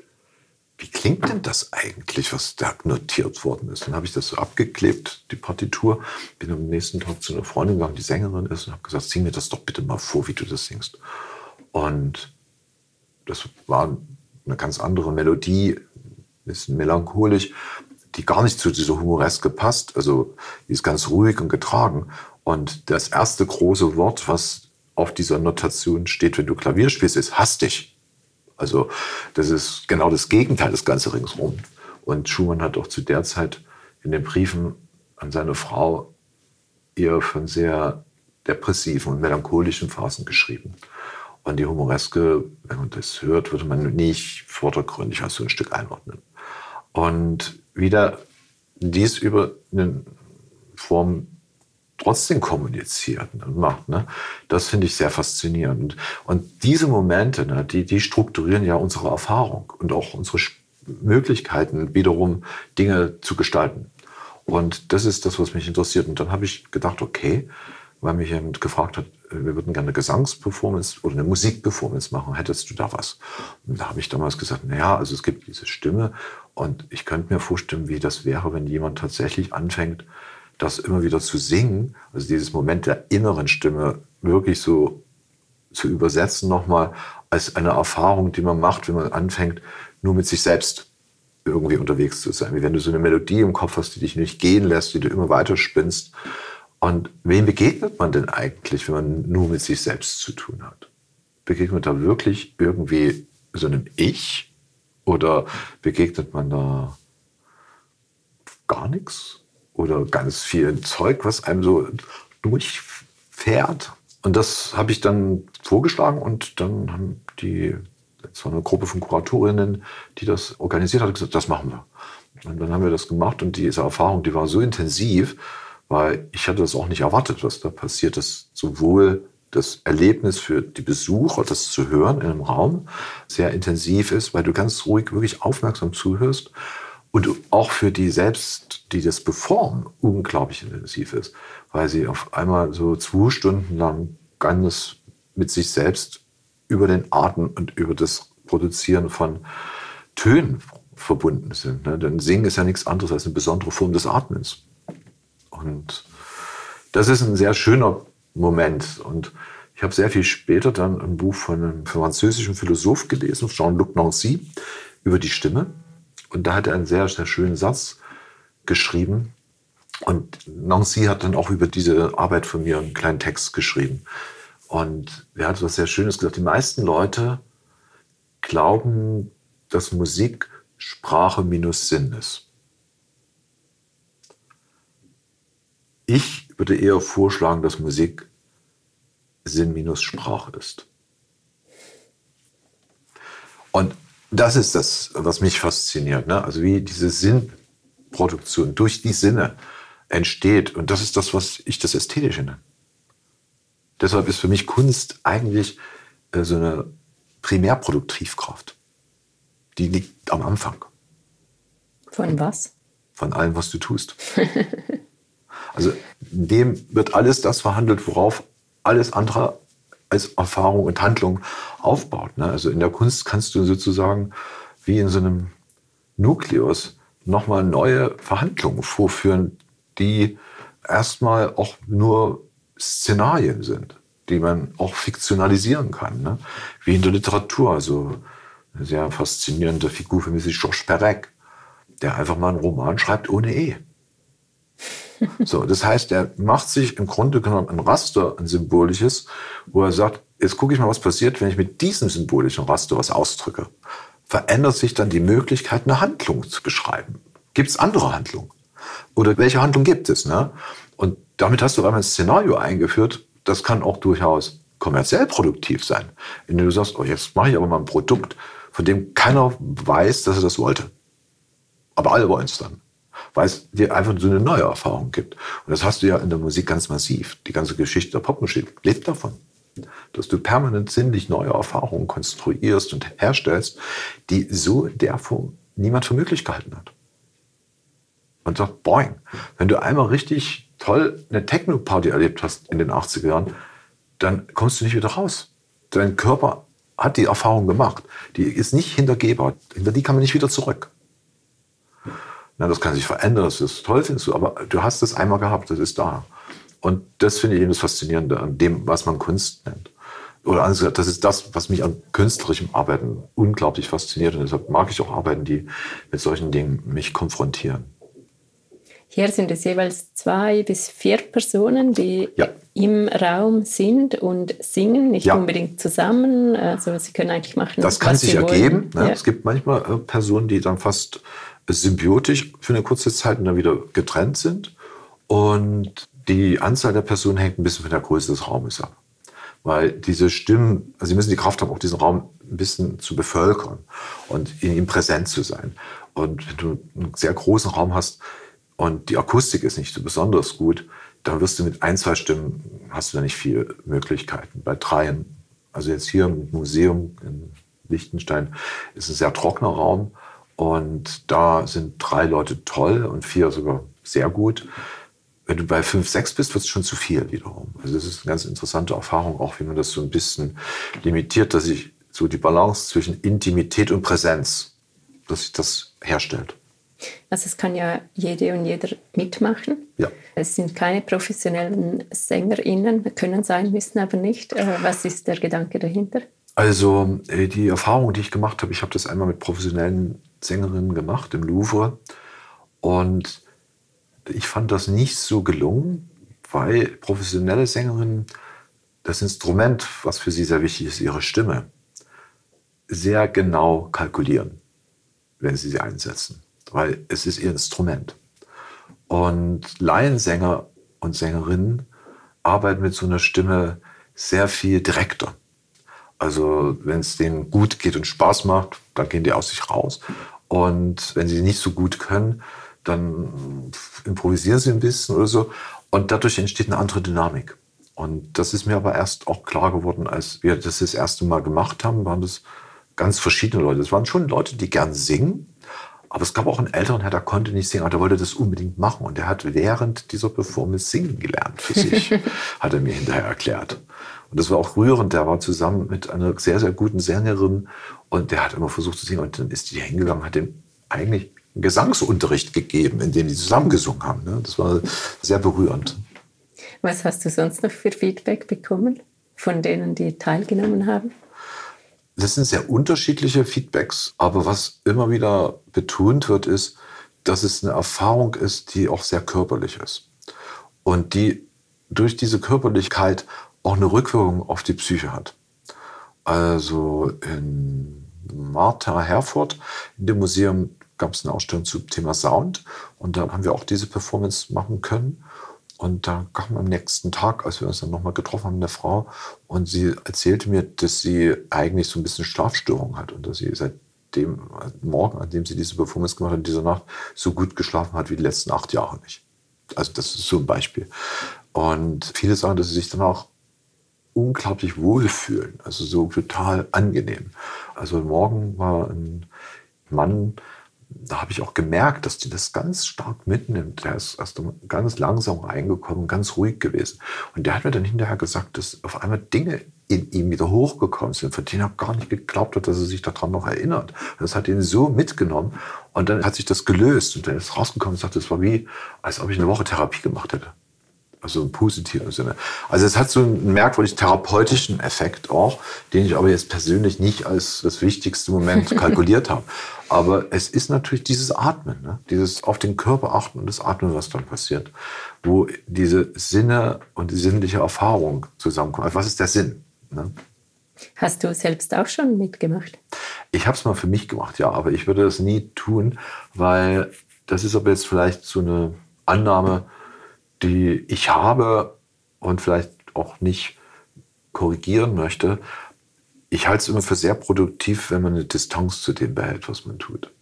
wie klingt denn das eigentlich, was da notiert worden ist? Dann habe ich das so abgeklebt, die Partitur, bin am nächsten Tag zu einer Freundin gegangen, die Sängerin ist, und habe gesagt, sing mir das doch bitte mal vor, wie du das singst. Und das war eine ganz andere Melodie, ein bisschen melancholisch, die gar nicht zu dieser Humoreske passt. Also die ist ganz ruhig und getragen. Und das erste große Wort, was auf dieser Notation steht, wenn du Klavier spielst, ist hastig. Also das ist genau das Gegenteil, das Ganze ringsrum. Und Schumann hat auch zu der Zeit in den Briefen an seine Frau eher von sehr depressiven und melancholischen Phasen geschrieben. Und die Humoreske, wenn man das hört, würde man nicht vordergründig als so ein Stück einordnen. Und wieder dies über eine Form trotzdem kommuniziert und macht. Ne? Das finde ich sehr faszinierend. Und diese Momente, ne, die, die strukturieren ja unsere Erfahrung und auch unsere Möglichkeiten, wiederum Dinge zu gestalten. Und das ist das, was mich interessiert. Und dann habe ich gedacht, okay, weil mich jemand gefragt hat, wir würden gerne eine Gesangsperformance oder eine Musikperformance machen, hättest du da was? Und da habe ich damals gesagt, naja, also es gibt diese Stimme und ich könnte mir vorstellen, wie das wäre, wenn jemand tatsächlich anfängt, das immer wieder zu singen, also dieses Moment der inneren Stimme wirklich so zu übersetzen nochmal als eine Erfahrung, die man macht, wenn man anfängt, nur mit sich selbst irgendwie unterwegs zu sein. Wie wenn du so eine Melodie im Kopf hast, die dich nicht gehen lässt, die du immer weiter spinnst. Und wem begegnet man denn eigentlich, wenn man nur mit sich selbst zu tun hat? Begegnet man da wirklich irgendwie so einem Ich? Oder begegnet man da gar nichts? Oder ganz viel Zeug, was einem so durchfährt? Und das habe ich dann vorgeschlagen und dann haben die es war eine Gruppe von Kuratorinnen, die das organisiert hat, gesagt, das machen wir. Und dann haben wir das gemacht und diese Erfahrung, die war so intensiv, weil ich hatte das auch nicht erwartet, was da passiert, dass sowohl das Erlebnis für die Besucher, das zu hören in einem Raum, sehr intensiv ist, weil du ganz ruhig, wirklich aufmerksam zuhörst und auch für die selbst, die das beformen, unglaublich intensiv ist, weil sie auf einmal so zwei Stunden lang ganz mit sich selbst über den Atem und über das Produzieren von Tönen verbunden sind. Ne? Denn Singen ist ja nichts anderes als eine besondere Form des Atmens. Und das ist ein sehr schöner Moment. Und ich habe sehr viel später dann ein Buch von einem französischen Philosoph gelesen, Jean-Luc Nancy, über die Stimme. Und da hat er einen sehr, sehr schönen Satz geschrieben. Und Nancy hat dann auch über diese Arbeit von mir einen kleinen Text geschrieben. Und er hat was sehr Schönes gesagt. Die meisten Leute glauben, dass Musik Sprache minus Sinn ist. Ich würde eher vorschlagen, dass Musik Sinn minus Sprache ist. Und das ist das, was mich fasziniert. Ne? Also wie diese Sinnproduktion durch die Sinne entsteht. Und das ist das, was ich das Ästhetische nenne. Deshalb ist für mich Kunst eigentlich äh, so eine Primärproduktivkraft. Die liegt am Anfang. Von was? Von allem, was du tust. [LAUGHS] also dem wird alles das verhandelt, worauf alles andere als Erfahrung und Handlung aufbaut. Ne? Also in der Kunst kannst du sozusagen wie in so einem Nukleus nochmal neue Verhandlungen vorführen, die erstmal auch nur Szenarien sind, die man auch fiktionalisieren kann. Ne? Wie in der Literatur. Also eine sehr faszinierende Figur für mich ist Georges Perec, der einfach mal einen Roman schreibt ohne E. So, das heißt, er macht sich im Grunde genommen ein Raster, ein symbolisches, wo er sagt, jetzt gucke ich mal, was passiert, wenn ich mit diesem symbolischen Raster was ausdrücke. Verändert sich dann die Möglichkeit, eine Handlung zu beschreiben? Gibt es andere Handlungen? Oder welche Handlung gibt es? Ne? Und damit hast du einmal ein Szenario eingeführt, das kann auch durchaus kommerziell produktiv sein. Indem du sagst, oh, jetzt mache ich aber mal ein Produkt, von dem keiner weiß, dass er das wollte. Aber alle wollen es dann. Weil es dir einfach so eine neue Erfahrung gibt. Und das hast du ja in der Musik ganz massiv. Die ganze Geschichte der Popmusik lebt davon. Dass du permanent sinnlich neue Erfahrungen konstruierst und herstellst, die so der Form niemand für möglich gehalten hat. Und sagt, boing, wenn du einmal richtig toll eine Techno-Party erlebt hast in den 80er Jahren, dann kommst du nicht wieder raus. Dein Körper hat die Erfahrung gemacht. Die ist nicht hintergehbar. Hinter die kann man nicht wieder zurück. Na, das kann sich verändern, das ist toll, findest du, aber du hast es einmal gehabt, das ist da. Und das finde ich eben das Faszinierende an dem, was man Kunst nennt. Oder anders gesagt, das ist das, was mich an künstlerischem Arbeiten unglaublich fasziniert. Und deshalb mag ich auch Arbeiten, die mit solchen Dingen mich konfrontieren. Hier sind es jeweils zwei bis vier Personen, die ja. im Raum sind und singen, nicht ja. unbedingt zusammen. Also sie können eigentlich machen. Das kann sich ergeben. Ne? Ja. Es gibt manchmal äh, Personen, die dann fast symbiotisch für eine kurze Zeit und dann wieder getrennt sind. Und die Anzahl der Personen hängt ein bisschen von der Größe des Raumes ab. Weil diese Stimmen, also sie müssen die Kraft haben, auch diesen Raum ein bisschen zu bevölkern und in ihm präsent zu sein. Und wenn du einen sehr großen Raum hast und die Akustik ist nicht so besonders gut, dann wirst du mit ein, zwei Stimmen, hast du da nicht viele Möglichkeiten. Bei dreien, also jetzt hier im Museum in Liechtenstein, ist ein sehr trockener Raum und da sind drei Leute toll und vier sogar sehr gut. Wenn du bei fünf, sechs bist, wird es schon zu viel wiederum. Also das ist eine ganz interessante Erfahrung, auch wie man das so ein bisschen limitiert, dass sich so die Balance zwischen Intimität und Präsenz, dass sich das herstellt. Also es kann ja jede und jeder mitmachen. Ja. Es sind keine professionellen SängerInnen, können sein, müssen aber nicht. Äh, was ist der Gedanke dahinter? Also äh, die Erfahrung, die ich gemacht habe, ich habe das einmal mit professionellen Sängerinnen gemacht im Louvre und ich fand das nicht so gelungen, weil professionelle Sängerinnen das Instrument, was für sie sehr wichtig ist, ihre Stimme, sehr genau kalkulieren, wenn sie sie einsetzen weil es ist ihr Instrument. Und Laiensänger und Sängerinnen arbeiten mit so einer Stimme sehr viel direkter. Also wenn es denen gut geht und Spaß macht, dann gehen die aus sich raus. Und wenn sie nicht so gut können, dann improvisieren sie ein bisschen oder so. Und dadurch entsteht eine andere Dynamik. Und das ist mir aber erst auch klar geworden, als wir das das erste Mal gemacht haben, waren das ganz verschiedene Leute. Es waren schon Leute, die gern singen, aber es gab auch einen älteren Herr, der konnte nicht singen, aber der wollte das unbedingt machen. Und der hat während dieser Performance singen gelernt für sich, [LAUGHS] hat er mir hinterher erklärt. Und das war auch rührend. Der war zusammen mit einer sehr, sehr guten Sängerin und der hat immer versucht zu singen. Und dann ist die hingegangen, hat ihm eigentlich einen Gesangsunterricht gegeben, in dem die zusammen gesungen haben. Ne? Das war sehr berührend. Was hast du sonst noch für Feedback bekommen von denen, die teilgenommen haben? Das sind sehr unterschiedliche Feedbacks, aber was immer wieder betont wird, ist, dass es eine Erfahrung ist, die auch sehr körperlich ist und die durch diese Körperlichkeit auch eine Rückwirkung auf die Psyche hat. Also in Martha Herford, in dem Museum gab es eine Ausstellung zum Thema Sound und da haben wir auch diese Performance machen können. Und da kam am nächsten Tag, als wir uns dann nochmal getroffen haben, eine Frau und sie erzählte mir, dass sie eigentlich so ein bisschen Schlafstörung hat und dass sie seit dem Morgen, an dem sie diese Performance gemacht hat, dieser Nacht, so gut geschlafen hat wie die letzten acht Jahre nicht. Also das ist so ein Beispiel. Und viele sagen, dass sie sich dann auch unglaublich wohlfühlen, also so total angenehm. Also morgen war ein Mann, da habe ich auch gemerkt, dass die das ganz stark mitnimmt. Der ist erst ganz langsam reingekommen, ganz ruhig gewesen. Und der hat mir dann hinterher gesagt, dass auf einmal Dinge in ihm wieder hochgekommen sind, von denen er gar nicht geglaubt hat, dass er sich daran noch erinnert. Das hat ihn so mitgenommen. Und dann hat sich das gelöst. Und dann ist rausgekommen und sagt, es war wie, als ob ich eine Woche Therapie gemacht hätte. Also im positiven Sinne. Also es hat so einen merkwürdig therapeutischen Effekt auch, den ich aber jetzt persönlich nicht als das wichtigste Moment [LAUGHS] kalkuliert habe. Aber es ist natürlich dieses Atmen, ne? dieses auf den Körper achten und das Atmen, was dann passiert, wo diese Sinne und die sinnliche Erfahrung zusammenkommen. Also was ist der Sinn? Ne? Hast du selbst auch schon mitgemacht? Ich habe es mal für mich gemacht, ja, aber ich würde das nie tun, weil das ist aber jetzt vielleicht so eine Annahme, die ich habe und vielleicht auch nicht korrigieren möchte. Ich halte es immer für sehr produktiv, wenn man eine Distanz zu dem behält, was man tut.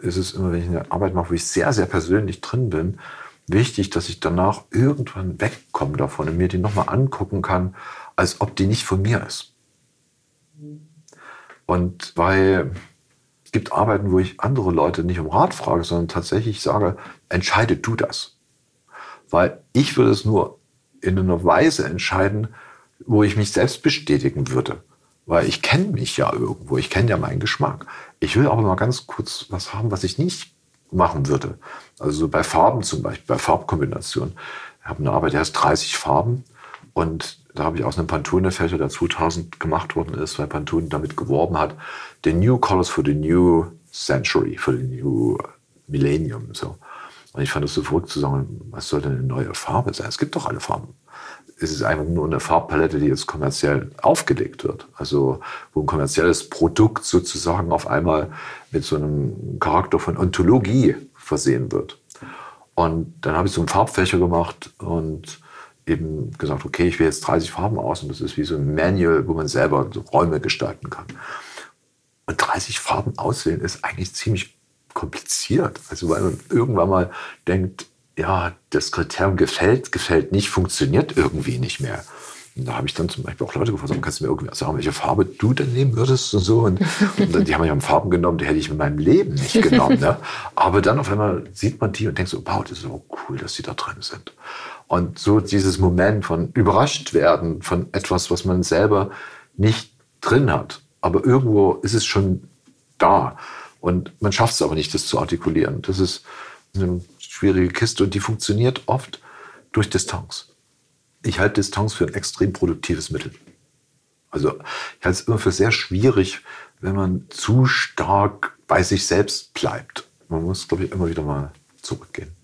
Es ist immer, wenn ich eine Arbeit mache, wo ich sehr, sehr persönlich drin bin, wichtig, dass ich danach irgendwann wegkomme davon und mir die nochmal angucken kann, als ob die nicht von mir ist. Und weil es gibt Arbeiten, wo ich andere Leute nicht um Rat frage, sondern tatsächlich sage, entscheide du das. Weil ich würde es nur in einer Weise entscheiden, wo ich mich selbst bestätigen würde. Weil ich kenne mich ja irgendwo, ich kenne ja meinen Geschmack. Ich will aber mal ganz kurz was haben, was ich nicht machen würde. Also bei Farben zum Beispiel, bei Farbkombinationen. Ich habe eine Arbeit, die heißt 30 Farben. Und da habe ich aus einem Pantone-Fächer, der 2000 gemacht worden ist, weil Pantone damit geworben hat, the new colors for the new century, for the new millennium. So. Und ich fand es so verrückt zu sagen, was soll denn eine neue Farbe sein? Es gibt doch alle Farben. ist es einfach nur eine Farbpalette, die jetzt kommerziell aufgelegt wird. Also wo ein kommerzielles Produkt sozusagen auf einmal mit so einem Charakter von Ontologie versehen wird. Und dann habe ich so einen Farbfächer gemacht und eben gesagt, okay, ich wähle jetzt 30 Farben aus und das ist wie so ein Manual, wo man selber Räume gestalten kann. Und 30 Farben auswählen ist eigentlich ziemlich kompliziert. Also weil man irgendwann mal denkt, ja, das Kriterium gefällt, gefällt nicht, funktioniert irgendwie nicht mehr. Und da habe ich dann zum Beispiel auch Leute gefragt, kannst du mir irgendwie sagen, welche Farbe du denn nehmen würdest und so. Und, und dann, die haben ja Farben genommen, die hätte ich in meinem Leben nicht genommen. Ne? Aber dann auf einmal sieht man die und denkt so, wow, das ist so cool, dass die da drin sind. Und so dieses Moment von überrascht werden von etwas, was man selber nicht drin hat. Aber irgendwo ist es schon da. Und man schafft es aber nicht, das zu artikulieren. Das ist eine schwierige Kiste und die funktioniert oft durch Distanz. Ich halte Distanz für ein extrem produktives Mittel. Also ich halte es immer für sehr schwierig, wenn man zu stark bei sich selbst bleibt. Man muss, glaube ich, immer wieder mal zurückgehen.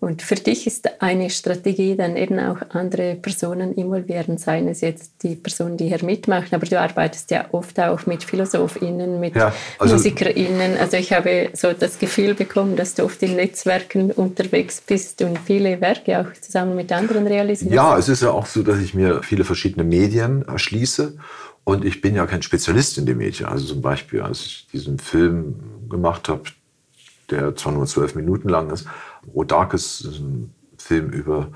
Und für dich ist eine Strategie dann eben auch andere Personen involvieren, seien es jetzt die Personen, die hier mitmachen, aber du arbeitest ja oft auch mit PhilosophInnen, mit ja, also MusikerInnen. Also ich habe so das Gefühl bekommen, dass du oft in Netzwerken unterwegs bist und viele Werke auch zusammen mit anderen realisierst. Ja, es ist ja auch so, dass ich mir viele verschiedene Medien erschließe. Und ich bin ja kein Spezialist in den Medien. Also zum Beispiel, als ich diesen Film gemacht habe, der zwar nur zwölf Minuten lang ist, Rodakis ist ein Film über,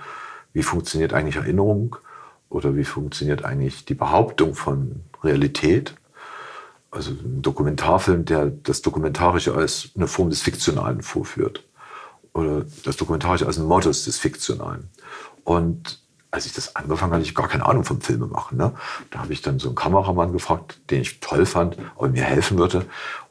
wie funktioniert eigentlich Erinnerung oder wie funktioniert eigentlich die Behauptung von Realität. Also ein Dokumentarfilm, der das Dokumentarische als eine Form des Fiktionalen vorführt. Oder das Dokumentarische als ein Modus des Fiktionalen. Und als ich das angefangen habe, hatte ich gar keine Ahnung vom Filme machen. Ne? Da habe ich dann so einen Kameramann gefragt, den ich toll fand, ob er mir helfen würde.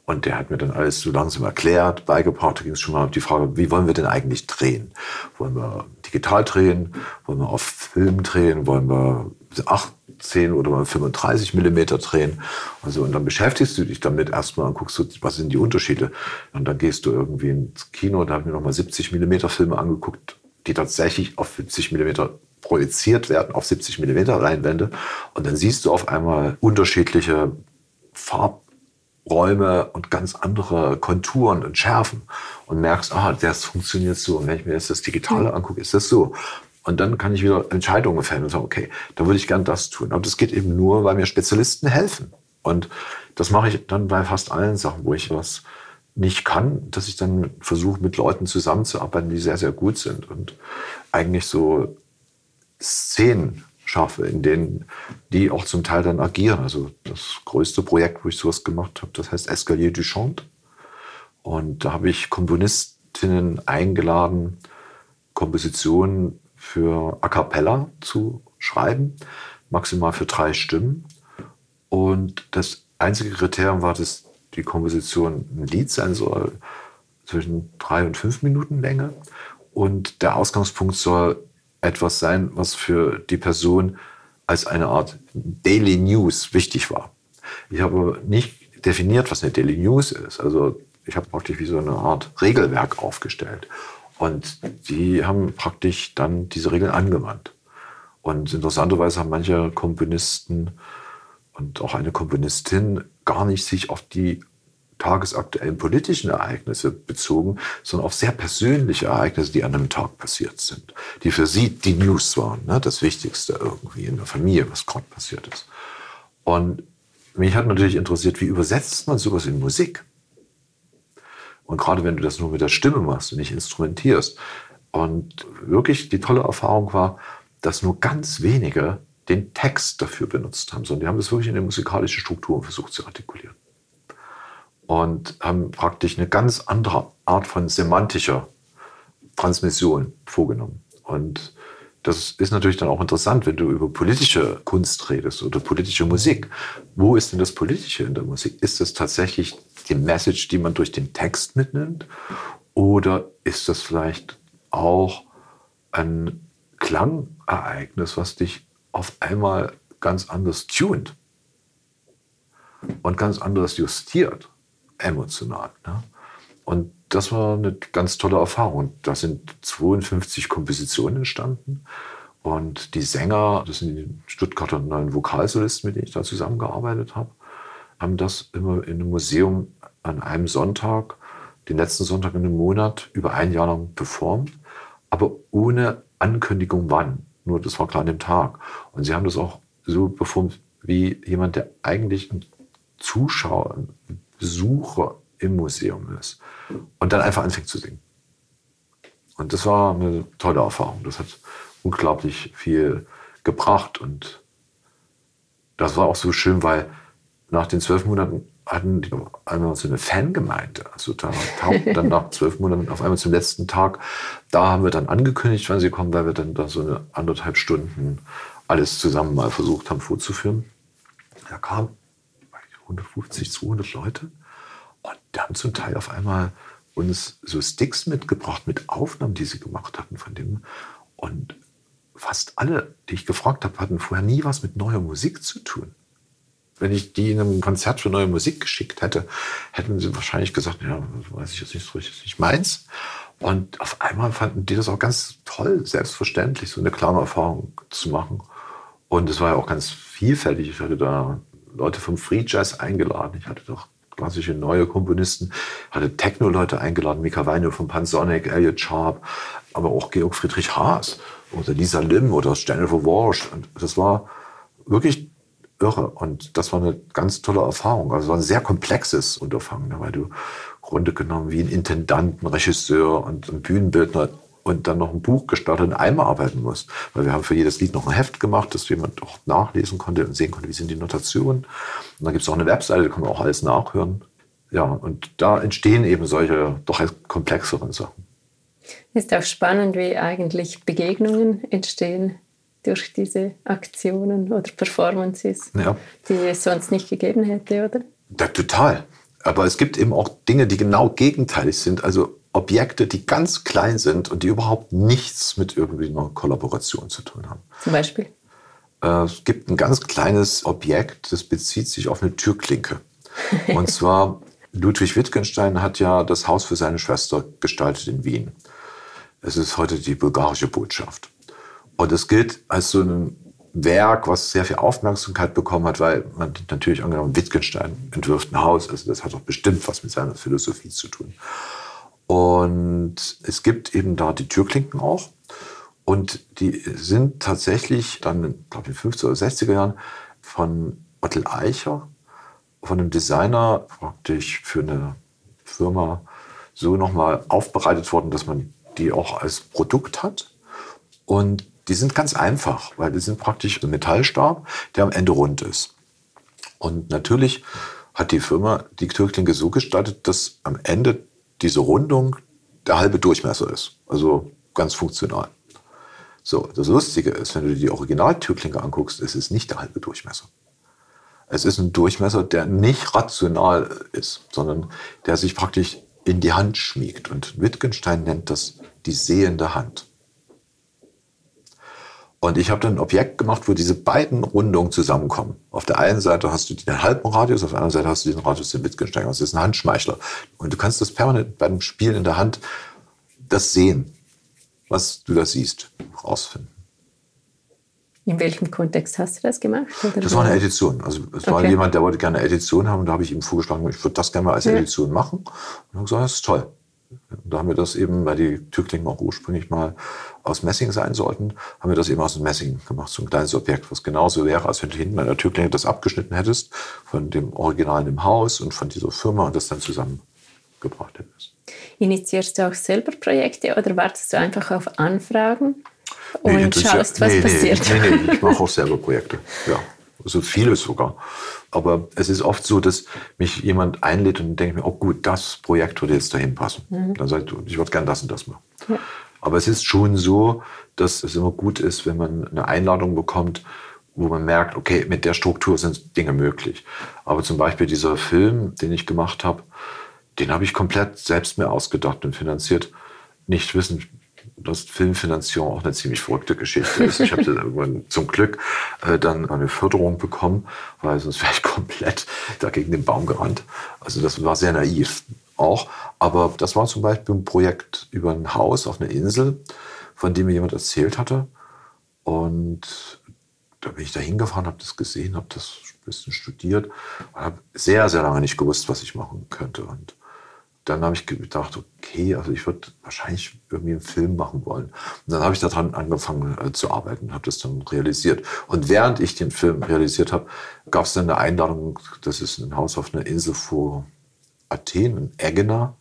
Und der hat mir dann alles so langsam erklärt, beigebracht. Da ging es schon mal um die Frage, wie wollen wir denn eigentlich drehen? Wollen wir digital drehen? Wollen wir auf Film drehen? Wollen wir 18 oder 35 Millimeter drehen? Also, und dann beschäftigst du dich damit erstmal und guckst, was sind die Unterschiede? Und dann gehst du irgendwie ins Kino und da habe ich mir nochmal 70 Millimeter Filme angeguckt, die tatsächlich auf 70 Millimeter projiziert werden, auf 70 Millimeter Leinwände. Und dann siehst du auf einmal unterschiedliche Farb Räume und ganz andere Konturen und Schärfen und merkst, ah, das funktioniert so. Und wenn ich mir jetzt das Digitale mhm. angucke, ist das so. Und dann kann ich wieder Entscheidungen fällen und sagen, okay, da würde ich gern das tun. Aber das geht eben nur, weil mir Spezialisten helfen. Und das mache ich dann bei fast allen Sachen, wo ich was nicht kann, dass ich dann versuche, mit Leuten zusammenzuarbeiten, die sehr, sehr gut sind und eigentlich so Szenen schaffe, in denen die auch zum Teil dann agieren. Also das größte Projekt, wo ich sowas gemacht habe, das heißt Escalier du Chant. Und da habe ich Komponistinnen eingeladen, Kompositionen für A cappella zu schreiben, maximal für drei Stimmen. Und das einzige Kriterium war, dass die Komposition ein Lied sein soll, zwischen drei und fünf Minuten Länge. Und der Ausgangspunkt soll etwas sein, was für die Person als eine Art Daily News wichtig war. Ich habe nicht definiert, was eine Daily News ist. Also ich habe praktisch wie so eine Art Regelwerk aufgestellt. Und die haben praktisch dann diese Regeln angewandt. Und interessanterweise haben manche Komponisten und auch eine Komponistin gar nicht sich auf die tagesaktuellen politischen Ereignisse bezogen, sondern auf sehr persönliche Ereignisse, die an einem Tag passiert sind, die für sie die News waren, ne? das Wichtigste irgendwie in der Familie, was gerade passiert ist. Und mich hat natürlich interessiert, wie übersetzt man sowas in Musik? Und gerade wenn du das nur mit der Stimme machst und nicht instrumentierst. Und wirklich die tolle Erfahrung war, dass nur ganz wenige den Text dafür benutzt haben, sondern die haben das wirklich in den musikalischen Strukturen versucht zu artikulieren und haben praktisch eine ganz andere Art von semantischer Transmission vorgenommen. Und das ist natürlich dann auch interessant, wenn du über politische Kunst redest oder politische Musik. Wo ist denn das Politische in der Musik? Ist das tatsächlich die Message, die man durch den Text mitnimmt? Oder ist das vielleicht auch ein Klangereignis, was dich auf einmal ganz anders tunt und ganz anders justiert? Emotional. Ne? Und das war eine ganz tolle Erfahrung. Da sind 52 Kompositionen entstanden Und die Sänger, das sind die Stuttgarter neuen Vokalsolisten, mit denen ich da zusammengearbeitet habe, haben das immer in einem Museum an einem Sonntag, den letzten Sonntag in einem Monat, über ein Jahr lang performt, aber ohne Ankündigung wann. Nur das war klar an dem Tag. Und sie haben das auch so performt wie jemand, der eigentlich ein Zuschauer, ein Besucher im Museum ist. Und dann einfach anfängt zu singen. Und das war eine tolle Erfahrung. Das hat unglaublich viel gebracht. Und das war auch so schön, weil nach den zwölf Monaten hatten die einmal so eine Fangemeinde. Also da [LAUGHS] dann nach zwölf Monaten auf einmal zum letzten Tag, da haben wir dann angekündigt, wann sie kommen, weil wir dann da so eine anderthalb Stunden alles zusammen mal versucht haben vorzuführen. Da kamen 150, 200 Leute und die haben zum Teil auf einmal uns so Sticks mitgebracht mit Aufnahmen, die sie gemacht hatten von dem. Und fast alle, die ich gefragt habe, hatten vorher nie was mit neuer Musik zu tun. Wenn ich die in einem Konzert für neue Musik geschickt hätte, hätten sie wahrscheinlich gesagt, ja, weiß ich jetzt nicht, so ist nicht meins. Und auf einmal fanden die das auch ganz toll, selbstverständlich, so eine klare Erfahrung zu machen. Und es war ja auch ganz vielfältig. Ich hatte da Leute vom Free Jazz eingeladen. Ich hatte doch klassische neue Komponisten, hatte Techno-Leute eingeladen, Mika Weine von Pansonic, Elliot Sharp, aber auch Georg Friedrich Haas oder Lisa Lim oder Jennifer Walsh. Und das war wirklich irre. Und das war eine ganz tolle Erfahrung. Also es war ein sehr komplexes Unterfangen, ne, weil du Grunde genommen wie ein Intendant, ein Regisseur und ein Bühnenbildner und dann noch ein Buch gestartet und einmal arbeiten musst. Weil wir haben für jedes Lied noch ein Heft gemacht, dass jemand auch nachlesen konnte und sehen konnte, wie sind die Notationen. Und dann gibt es auch eine Webseite, da kann man auch alles nachhören. Ja, und da entstehen eben solche doch komplexeren Sachen. Ist auch spannend, wie eigentlich Begegnungen entstehen durch diese Aktionen oder Performances, ja. die es sonst nicht gegeben hätte, oder? Ja, total. Aber es gibt eben auch Dinge, die genau gegenteilig sind. Also Objekte, die ganz klein sind und die überhaupt nichts mit irgendwie einer Kollaboration zu tun haben. Zum Beispiel? Äh, es gibt ein ganz kleines Objekt, das bezieht sich auf eine Türklinke. [LAUGHS] Und zwar Ludwig Wittgenstein hat ja das Haus für seine Schwester gestaltet in Wien. Es ist heute die bulgarische Botschaft. Und es gilt als so ein Werk, was sehr viel Aufmerksamkeit bekommen hat, weil man natürlich angenommen, Wittgenstein entwirft ein Haus. Also das hat doch bestimmt was mit seiner Philosophie zu tun. Und es gibt eben da die Türklinken auch. Und die sind tatsächlich dann, glaube ich, in den 50er oder 60er Jahren von Ottel Eicher, von einem Designer praktisch für eine Firma so nochmal aufbereitet worden, dass man die auch als Produkt hat. Und die sind ganz einfach, weil die sind praktisch ein Metallstab, der am Ende rund ist. Und natürlich hat die Firma die Türklinke so gestaltet, dass am Ende diese Rundung der halbe Durchmesser ist. Also ganz funktional. So, das Lustige ist, wenn du dir die Originaltürklinke anguckst, es ist nicht der halbe Durchmesser. Es ist ein Durchmesser, der nicht rational ist, sondern der sich praktisch in die Hand schmiegt. Und Wittgenstein nennt das die sehende Hand. Und ich habe dann ein Objekt gemacht, wo diese beiden Rundungen zusammenkommen. Auf der einen Seite hast du den halben Radius, auf der anderen Seite hast du den Radius den Wittgenstein. Das ist ein Handschmeichler. Und du kannst das permanent beim Spielen in der Hand das sehen, was du da siehst, rausfinden. In welchem Kontext hast du das gemacht? Das war eine Edition. Also es okay. war jemand, der wollte gerne eine Edition haben und da habe ich ihm vorgeschlagen, ich würde das gerne mal als Edition ja. machen. Und hat gesagt, das ist toll. Und da haben wir das eben, weil die Türklingen auch ursprünglich mal aus Messing sein sollten, haben wir das eben aus dem Messing gemacht, so ein kleines Objekt, was genauso wäre, als wenn du hinten an der Türklinge das abgeschnitten hättest von dem Original im Haus und von dieser Firma und das dann zusammengebracht hättest. Initiierst du auch selber Projekte oder wartest du einfach auf Anfragen und nee, schaust, was nee, passiert? Nee, nee, ich mache auch [LAUGHS] selber Projekte, ja. Also vieles sogar. Aber es ist oft so, dass mich jemand einlädt und denke mir, oh gut, das Projekt würde jetzt dahin passen. Mhm. Dann sage ich, ich würde gerne das und das machen. Ja. Aber es ist schon so, dass es immer gut ist, wenn man eine Einladung bekommt, wo man merkt, okay, mit der Struktur sind Dinge möglich. Aber zum Beispiel dieser Film, den ich gemacht habe, den habe ich komplett selbst mir ausgedacht und finanziert. Nicht wissen, dass Filmfinanzierung auch eine ziemlich verrückte Geschichte ist. Ich habe [LAUGHS] zum Glück äh, dann eine Förderung bekommen, weil sonst wäre ich komplett dagegen den Baum gerannt. Also das war sehr naiv auch. Aber das war zum Beispiel ein Projekt über ein Haus auf einer Insel, von dem mir jemand erzählt hatte. Und da bin ich da hingefahren, habe das gesehen, habe das ein bisschen studiert und habe sehr, sehr lange nicht gewusst, was ich machen könnte. Und dann habe ich gedacht, okay, also ich würde wahrscheinlich irgendwie einen Film machen wollen. Und dann habe ich daran angefangen äh, zu arbeiten, habe das dann realisiert. Und während ich den Film realisiert habe, gab es dann eine Einladung, das ist ein Haus auf einer Insel vor Athen, in Egena,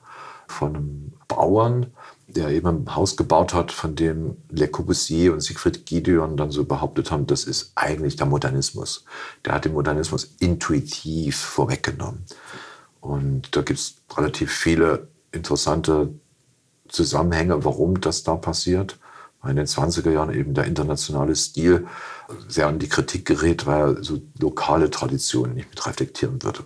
von einem Bauern, der eben ein Haus gebaut hat, von dem Le Corbusier und Siegfried Gideon dann so behauptet haben, das ist eigentlich der Modernismus. Der hat den Modernismus intuitiv vorweggenommen. Und da gibt es relativ viele interessante Zusammenhänge, warum das da passiert. In den 20er Jahren eben der internationale Stil sehr an die Kritik gerät, weil er so lokale Traditionen nicht mit reflektieren würde.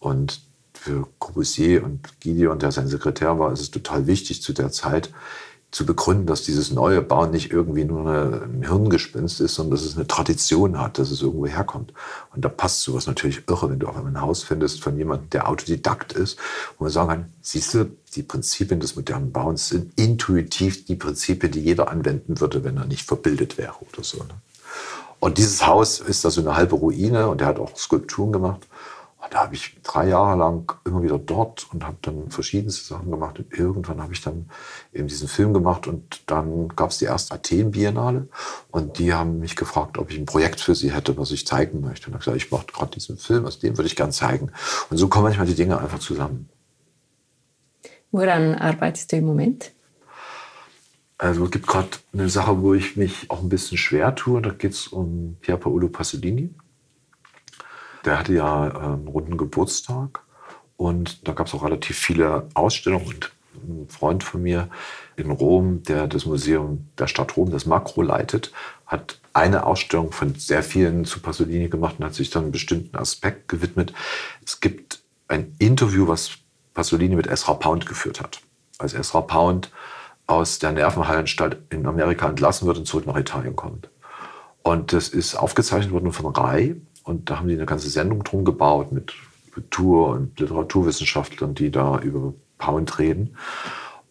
Und für Corbusier und Gideon, der sein Sekretär war, ist es total wichtig zu der Zeit, zu begründen, dass dieses neue Bauen nicht irgendwie nur ein Hirngespinst ist, sondern dass es eine Tradition hat, dass es irgendwo herkommt. Und da passt sowas natürlich irre, wenn du auf einmal ein Haus findest von jemandem, der Autodidakt ist, wo man sagen kann, siehst du, die Prinzipien des modernen Bauens sind intuitiv die Prinzipien, die jeder anwenden würde, wenn er nicht verbildet wäre oder so. Ne? Und dieses Haus ist da so eine halbe Ruine und er hat auch Skulpturen gemacht. Und da habe ich drei Jahre lang immer wieder dort und habe dann verschiedenste Sachen gemacht. Und irgendwann habe ich dann eben diesen Film gemacht und dann gab es die erste Athen-Biennale und die haben mich gefragt, ob ich ein Projekt für sie hätte, was ich zeigen möchte. Und ich gesagt, ich mache gerade diesen Film, aus dem würde ich gern zeigen. Und so kommen manchmal die Dinge einfach zusammen. Woran arbeitest du im Moment? Also es gibt gerade eine Sache, wo ich mich auch ein bisschen schwer tue. Da geht es um Pier Paolo Pasolini. Der hatte ja einen runden Geburtstag und da gab es auch relativ viele Ausstellungen. Und ein Freund von mir in Rom, der das Museum der Stadt Rom, das Makro leitet, hat eine Ausstellung von sehr vielen zu Pasolini gemacht und hat sich dann einem bestimmten Aspekt gewidmet. Es gibt ein Interview, was Pasolini mit Ezra Pound geführt hat. Als Ezra Pound aus der Nervenheilanstalt in Amerika entlassen wird und zurück nach Italien kommt. Und das ist aufgezeichnet worden von Rai, und da haben die eine ganze Sendung drum gebaut mit Kultur- und Literaturwissenschaftlern, die da über Pound reden.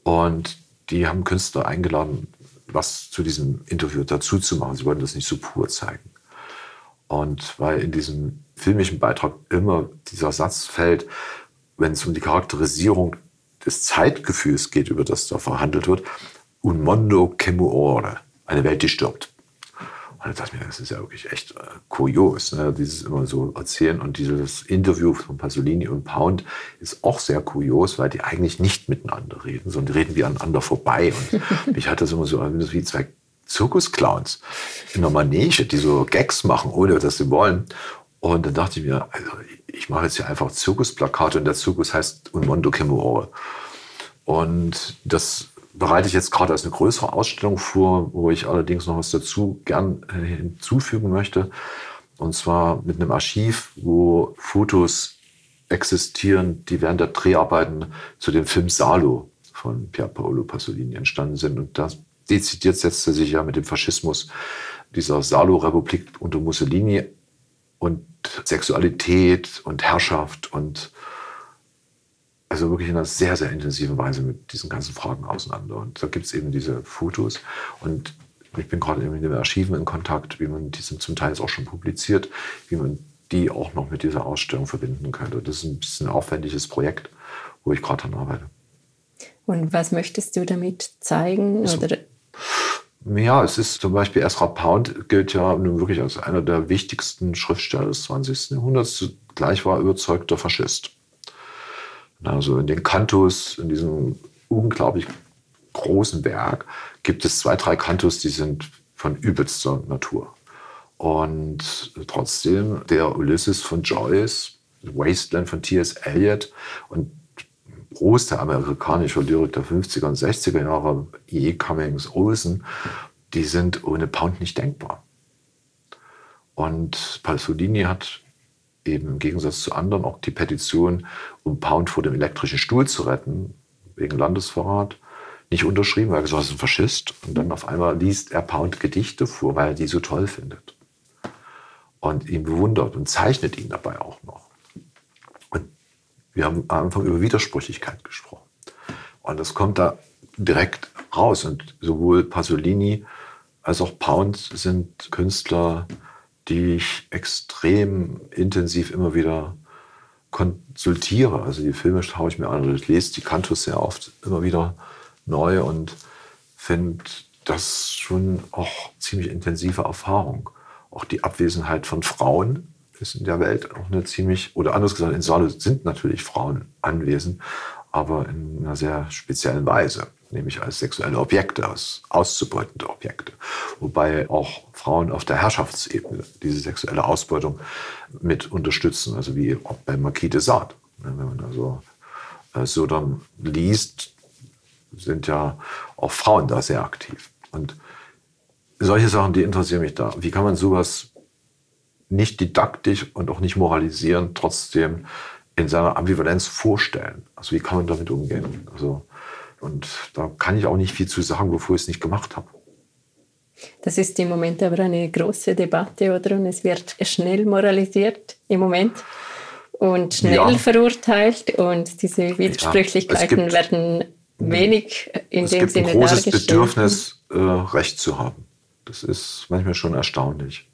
Und die haben Künstler eingeladen, was zu diesem Interview dazu zu machen. Sie wollten das nicht so pur zeigen. Und weil in diesem filmischen Beitrag immer dieser Satz fällt, wenn es um die Charakterisierung des Zeitgefühls geht, über das da verhandelt wird, un mondo che muore, eine Welt, die stirbt. Und dann dachte ich mir, das ist ja wirklich echt äh, kurios, ne? dieses immer so erzählen. Und dieses Interview von Pasolini und Pound ist auch sehr kurios, weil die eigentlich nicht miteinander reden, sondern die reden wie aneinander vorbei. Und [LAUGHS] mich hat das immer so wie zwei Zirkusclowns in der Manege, die so Gags machen, ohne dass sie wollen. Und dann dachte ich mir, also ich mache jetzt hier einfach Zirkusplakate und der Zirkus heißt Un Mondo Chimuore. Und das bereite ich jetzt gerade als eine größere Ausstellung vor, wo ich allerdings noch was dazu gern äh, hinzufügen möchte. Und zwar mit einem Archiv, wo Fotos existieren, die während der Dreharbeiten zu dem Film Salo von Pier Paolo Pasolini entstanden sind. Und das dezidiert setzte sich ja mit dem Faschismus dieser Salo-Republik unter Mussolini und Sexualität und Herrschaft und also wirklich in einer sehr, sehr intensiven Weise mit diesen ganzen Fragen auseinander. Und da gibt es eben diese Fotos. Und ich bin gerade mit den Archiven in Kontakt, wie man die sind zum Teil auch schon publiziert, wie man die auch noch mit dieser Ausstellung verbinden könnte. Das ist ein bisschen ein aufwendiges Projekt, wo ich gerade dran arbeite. Und was möchtest du damit zeigen? So. Oder? Ja, es ist zum Beispiel Ezra Pound gilt ja nun wirklich als einer der wichtigsten Schriftsteller des 20. Jahrhunderts. Zugleich war er überzeugter Faschist. Also in den Kantos, in diesem unglaublich großen Werk, gibt es zwei, drei Kantos, die sind von übelster Natur. Und trotzdem der Ulysses von Joyce, Wasteland von T.S. Eliot und große amerikanische Lyrik der 50er und 60er Jahre, E. Cummings Olsen, die sind ohne Pound nicht denkbar. Und Pasolini hat eben im Gegensatz zu anderen auch die Petition, um Pound vor dem elektrischen Stuhl zu retten, wegen Landesverrat, nicht unterschrieben, weil er gesagt hat, er ist ein Faschist. Und dann auf einmal liest er Pound Gedichte vor, weil er die so toll findet. Und ihn bewundert und zeichnet ihn dabei auch noch. Und wir haben am Anfang über Widersprüchlichkeit gesprochen. Und das kommt da direkt raus. Und sowohl Pasolini als auch Pound sind Künstler, die ich extrem intensiv immer wieder konsultiere. Also die Filme schaue ich mir an ich lese die Kantos sehr oft immer wieder neu und finde das schon auch ziemlich intensive Erfahrung. Auch die Abwesenheit von Frauen ist in der Welt auch eine ziemlich, oder anders gesagt, in Salo sind natürlich Frauen anwesend, aber in einer sehr speziellen Weise, nämlich als sexuelle Objekte, als auszubeutende Objekte. Wobei auch Frauen auf der Herrschaftsebene diese sexuelle Ausbeutung mit unterstützen, also wie bei Marquis de Sade. Wenn man also äh, so dann liest, sind ja auch Frauen da sehr aktiv. Und solche Sachen, die interessieren mich da. Wie kann man sowas nicht didaktisch und auch nicht moralisieren, trotzdem in seiner Ambivalenz vorstellen? Also wie kann man damit umgehen? Also, und da kann ich auch nicht viel zu sagen, bevor ich es nicht gemacht habe. Das ist im Moment aber eine große Debatte, oder? Und es wird schnell moralisiert im Moment und schnell ja. verurteilt und diese Widersprüchlichkeiten ja, werden wenig in es dem gibt Sinne ein großes Bedürfnis, äh, Recht zu haben. Das ist manchmal schon erstaunlich.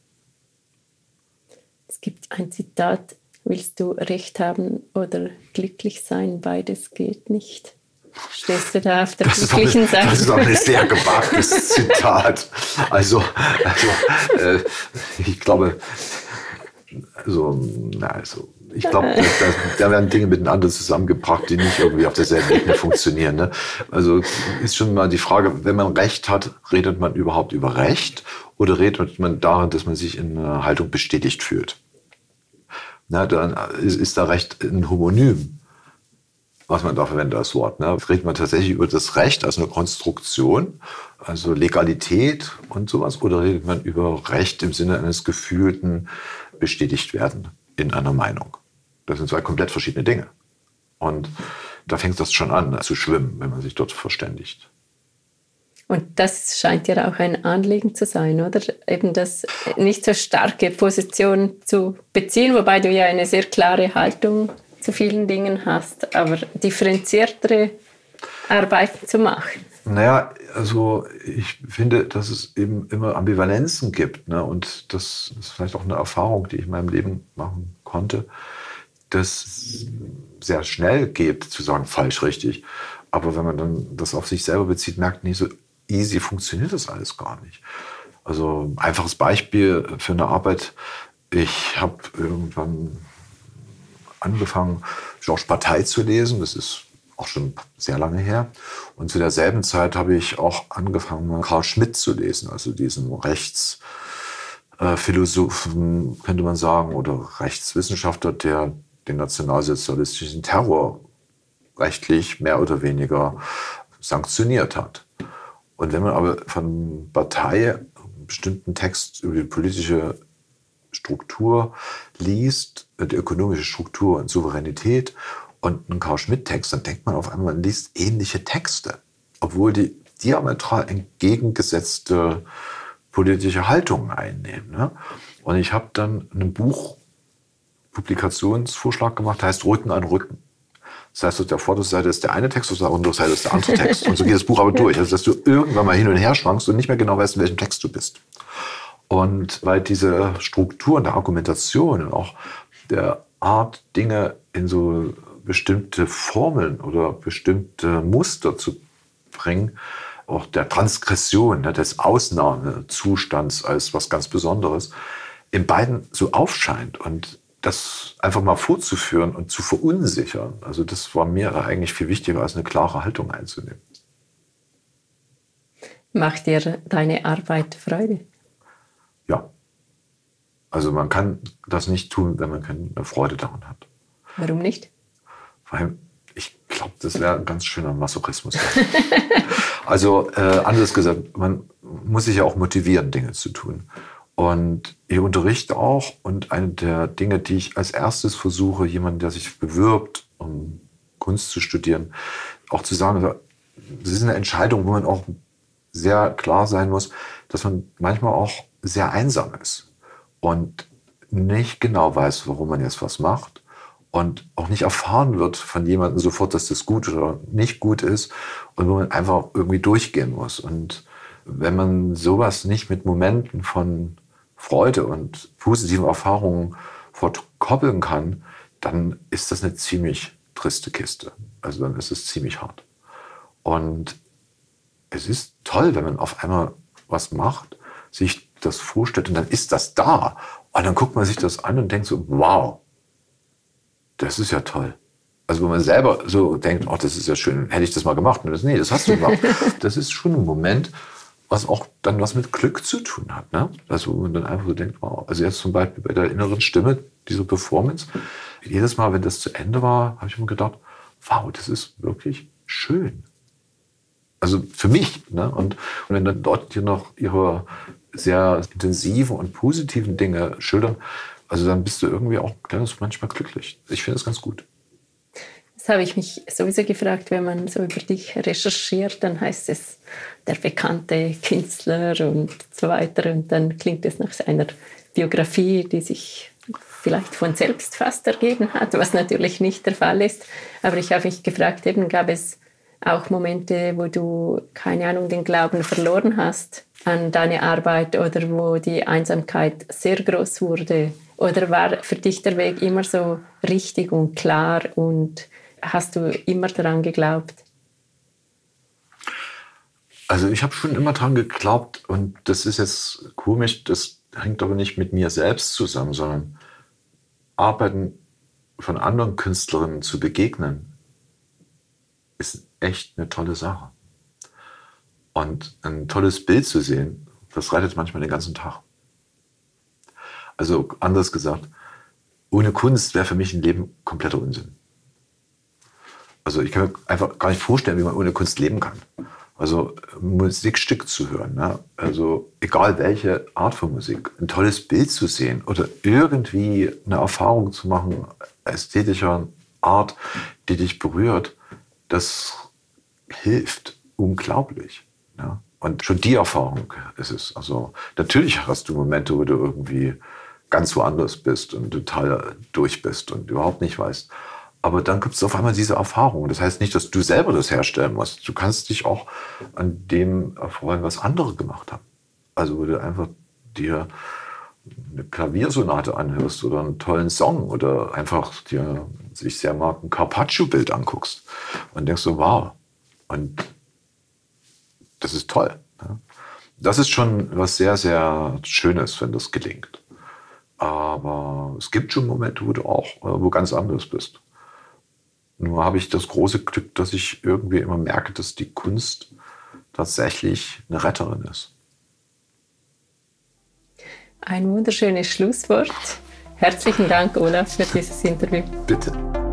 Es gibt ein Zitat, willst du Recht haben oder glücklich sein? Beides geht nicht. Stehst du da auf der das glücklichen Seite? Das ist auch ein sehr gewagtes Zitat. Also, also äh, ich glaube, also, na, also ich glaube, da, da, werden Dinge miteinander zusammengebracht, die nicht irgendwie auf derselben Ebene funktionieren. Ne? Also ist schon mal die Frage, wenn man Recht hat, redet man überhaupt über Recht oder redet man darin, dass man sich in einer Haltung bestätigt fühlt? Na, dann ist, ist da Recht ein Homonym, was man da verwendet als Wort. Ne? Redet man tatsächlich über das Recht als eine Konstruktion, also Legalität und sowas, oder redet man über Recht im Sinne eines gefühlten bestätigt werden in einer Meinung? Das sind zwei komplett verschiedene Dinge. Und da fängt das schon an zu schwimmen, wenn man sich dort verständigt. Und das scheint ja auch ein Anliegen zu sein, oder? Eben das nicht so starke Position zu beziehen, wobei du ja eine sehr klare Haltung zu vielen Dingen hast, aber differenziertere Arbeiten zu machen. Naja, also ich finde, dass es eben immer Ambivalenzen gibt. Ne? Und das ist vielleicht auch eine Erfahrung, die ich in meinem Leben machen konnte das sehr schnell geht, zu sagen, falsch, richtig. Aber wenn man dann das auf sich selber bezieht, merkt, nee, so easy funktioniert das alles gar nicht. Also einfaches Beispiel für eine Arbeit. Ich habe irgendwann angefangen, Georges Partei zu lesen. Das ist auch schon sehr lange her. Und zu derselben Zeit habe ich auch angefangen, Karl Schmidt zu lesen, also diesen Rechtsphilosophen, könnte man sagen, oder Rechtswissenschaftler, der den nationalsozialistischen Terror rechtlich mehr oder weniger sanktioniert hat. Und wenn man aber von Partei einen bestimmten Text über die politische Struktur liest, die ökonomische Struktur und Souveränität und einen Karl Schmidt-Text, dann denkt man auf einmal, man liest ähnliche Texte, obwohl die diametral entgegengesetzte politische Haltungen einnehmen. Ne? Und ich habe dann ein Buch Publikationsvorschlag gemacht, heißt Rücken an Rücken. Das heißt, auf der Vorderseite ist der eine Text, auf der Unterseite ist der andere Text. Und so geht das Buch aber durch. Also, dass du irgendwann mal hin und her schwankst und nicht mehr genau weißt, in welchem Text du bist. Und weil diese Struktur und der Argumentation und auch der Art, Dinge in so bestimmte Formeln oder bestimmte Muster zu bringen, auch der Transgression, ne, des Ausnahmezustands als was ganz Besonderes, in beiden so aufscheint. Und das einfach mal vorzuführen und zu verunsichern. Also das war mir eigentlich viel wichtiger, als eine klare Haltung einzunehmen. Macht dir deine Arbeit Freude? Ja. Also man kann das nicht tun, wenn man keine Freude daran hat. Warum nicht? Weil ich glaube, das wäre ein ganz schöner Masochismus. [LAUGHS] also äh, anders gesagt, man muss sich ja auch motivieren, Dinge zu tun. Und ich unterrichte auch und eine der Dinge, die ich als erstes versuche, jemanden, der sich bewirbt, um Kunst zu studieren, auch zu sagen, das ist eine Entscheidung, wo man auch sehr klar sein muss, dass man manchmal auch sehr einsam ist und nicht genau weiß, warum man jetzt was macht und auch nicht erfahren wird von jemandem sofort, dass das gut oder nicht gut ist und wo man einfach irgendwie durchgehen muss. Und wenn man sowas nicht mit Momenten von Freude und positiven Erfahrungen verkoppeln kann, dann ist das eine ziemlich triste Kiste. Also dann ist es ziemlich hart. Und es ist toll, wenn man auf einmal was macht, sich das vorstellt und dann ist das da. Und dann guckt man sich das an und denkt so, wow, das ist ja toll. Also wenn man selber so denkt, oh, das ist ja schön, hätte ich das mal gemacht. Und das, nee, das hast du gemacht. [LAUGHS] das ist schon ein Moment, was auch dann was mit Glück zu tun hat. Ne? Also wo man dann einfach so denkt, wow. Also jetzt zum Beispiel bei der inneren Stimme, diese Performance, jedes Mal, wenn das zu Ende war, habe ich immer gedacht, wow, das ist wirklich schön. Also für mich. Ne? Und, und wenn dann dort hier noch ihre sehr intensiven und positiven Dinge schildern, also dann bist du irgendwie auch manchmal glücklich. Ich finde das ganz gut. Das habe ich mich sowieso gefragt, wenn man so über dich recherchiert, dann heißt es der bekannte Künstler und so weiter. Und dann klingt es nach seiner Biografie, die sich vielleicht von selbst fast ergeben hat, was natürlich nicht der Fall ist. Aber ich habe mich gefragt, eben gab es auch Momente, wo du, keine Ahnung, den Glauben verloren hast an deine Arbeit oder wo die Einsamkeit sehr groß wurde? Oder war für dich der Weg immer so richtig und klar und hast du immer daran geglaubt? Also ich habe schon immer daran geglaubt und das ist jetzt komisch, das hängt aber nicht mit mir selbst zusammen, sondern Arbeiten von anderen Künstlerinnen zu begegnen, ist echt eine tolle Sache. Und ein tolles Bild zu sehen, das rettet manchmal den ganzen Tag. Also anders gesagt, ohne Kunst wäre für mich ein Leben kompletter Unsinn. Also ich kann mir einfach gar nicht vorstellen, wie man ohne Kunst leben kann. Also Musikstück zu hören, ne? also egal welche Art von Musik, ein tolles Bild zu sehen oder irgendwie eine Erfahrung zu machen, ästhetischer Art, die dich berührt, das hilft unglaublich. Ne? Und schon die Erfahrung ist es. Also natürlich hast du Momente, wo du irgendwie ganz woanders bist und total durch bist und überhaupt nicht weißt, aber dann gibt es auf einmal diese Erfahrung. Das heißt nicht, dass du selber das herstellen musst. Du kannst dich auch an dem erfreuen, was andere gemacht haben. Also wo du einfach dir eine Klaviersonate anhörst oder einen tollen Song oder einfach dir sich sehr mag ein Carpaccio-Bild anguckst und denkst so, wow. Und das ist toll. Das ist schon was sehr, sehr Schönes, wenn das gelingt. Aber es gibt schon Momente, wo du auch äh, wo ganz anders bist. Nur habe ich das große Glück, dass ich irgendwie immer merke, dass die Kunst tatsächlich eine Retterin ist. Ein wunderschönes Schlusswort. Herzlichen Dank, Olaf, für dieses Interview. Bitte.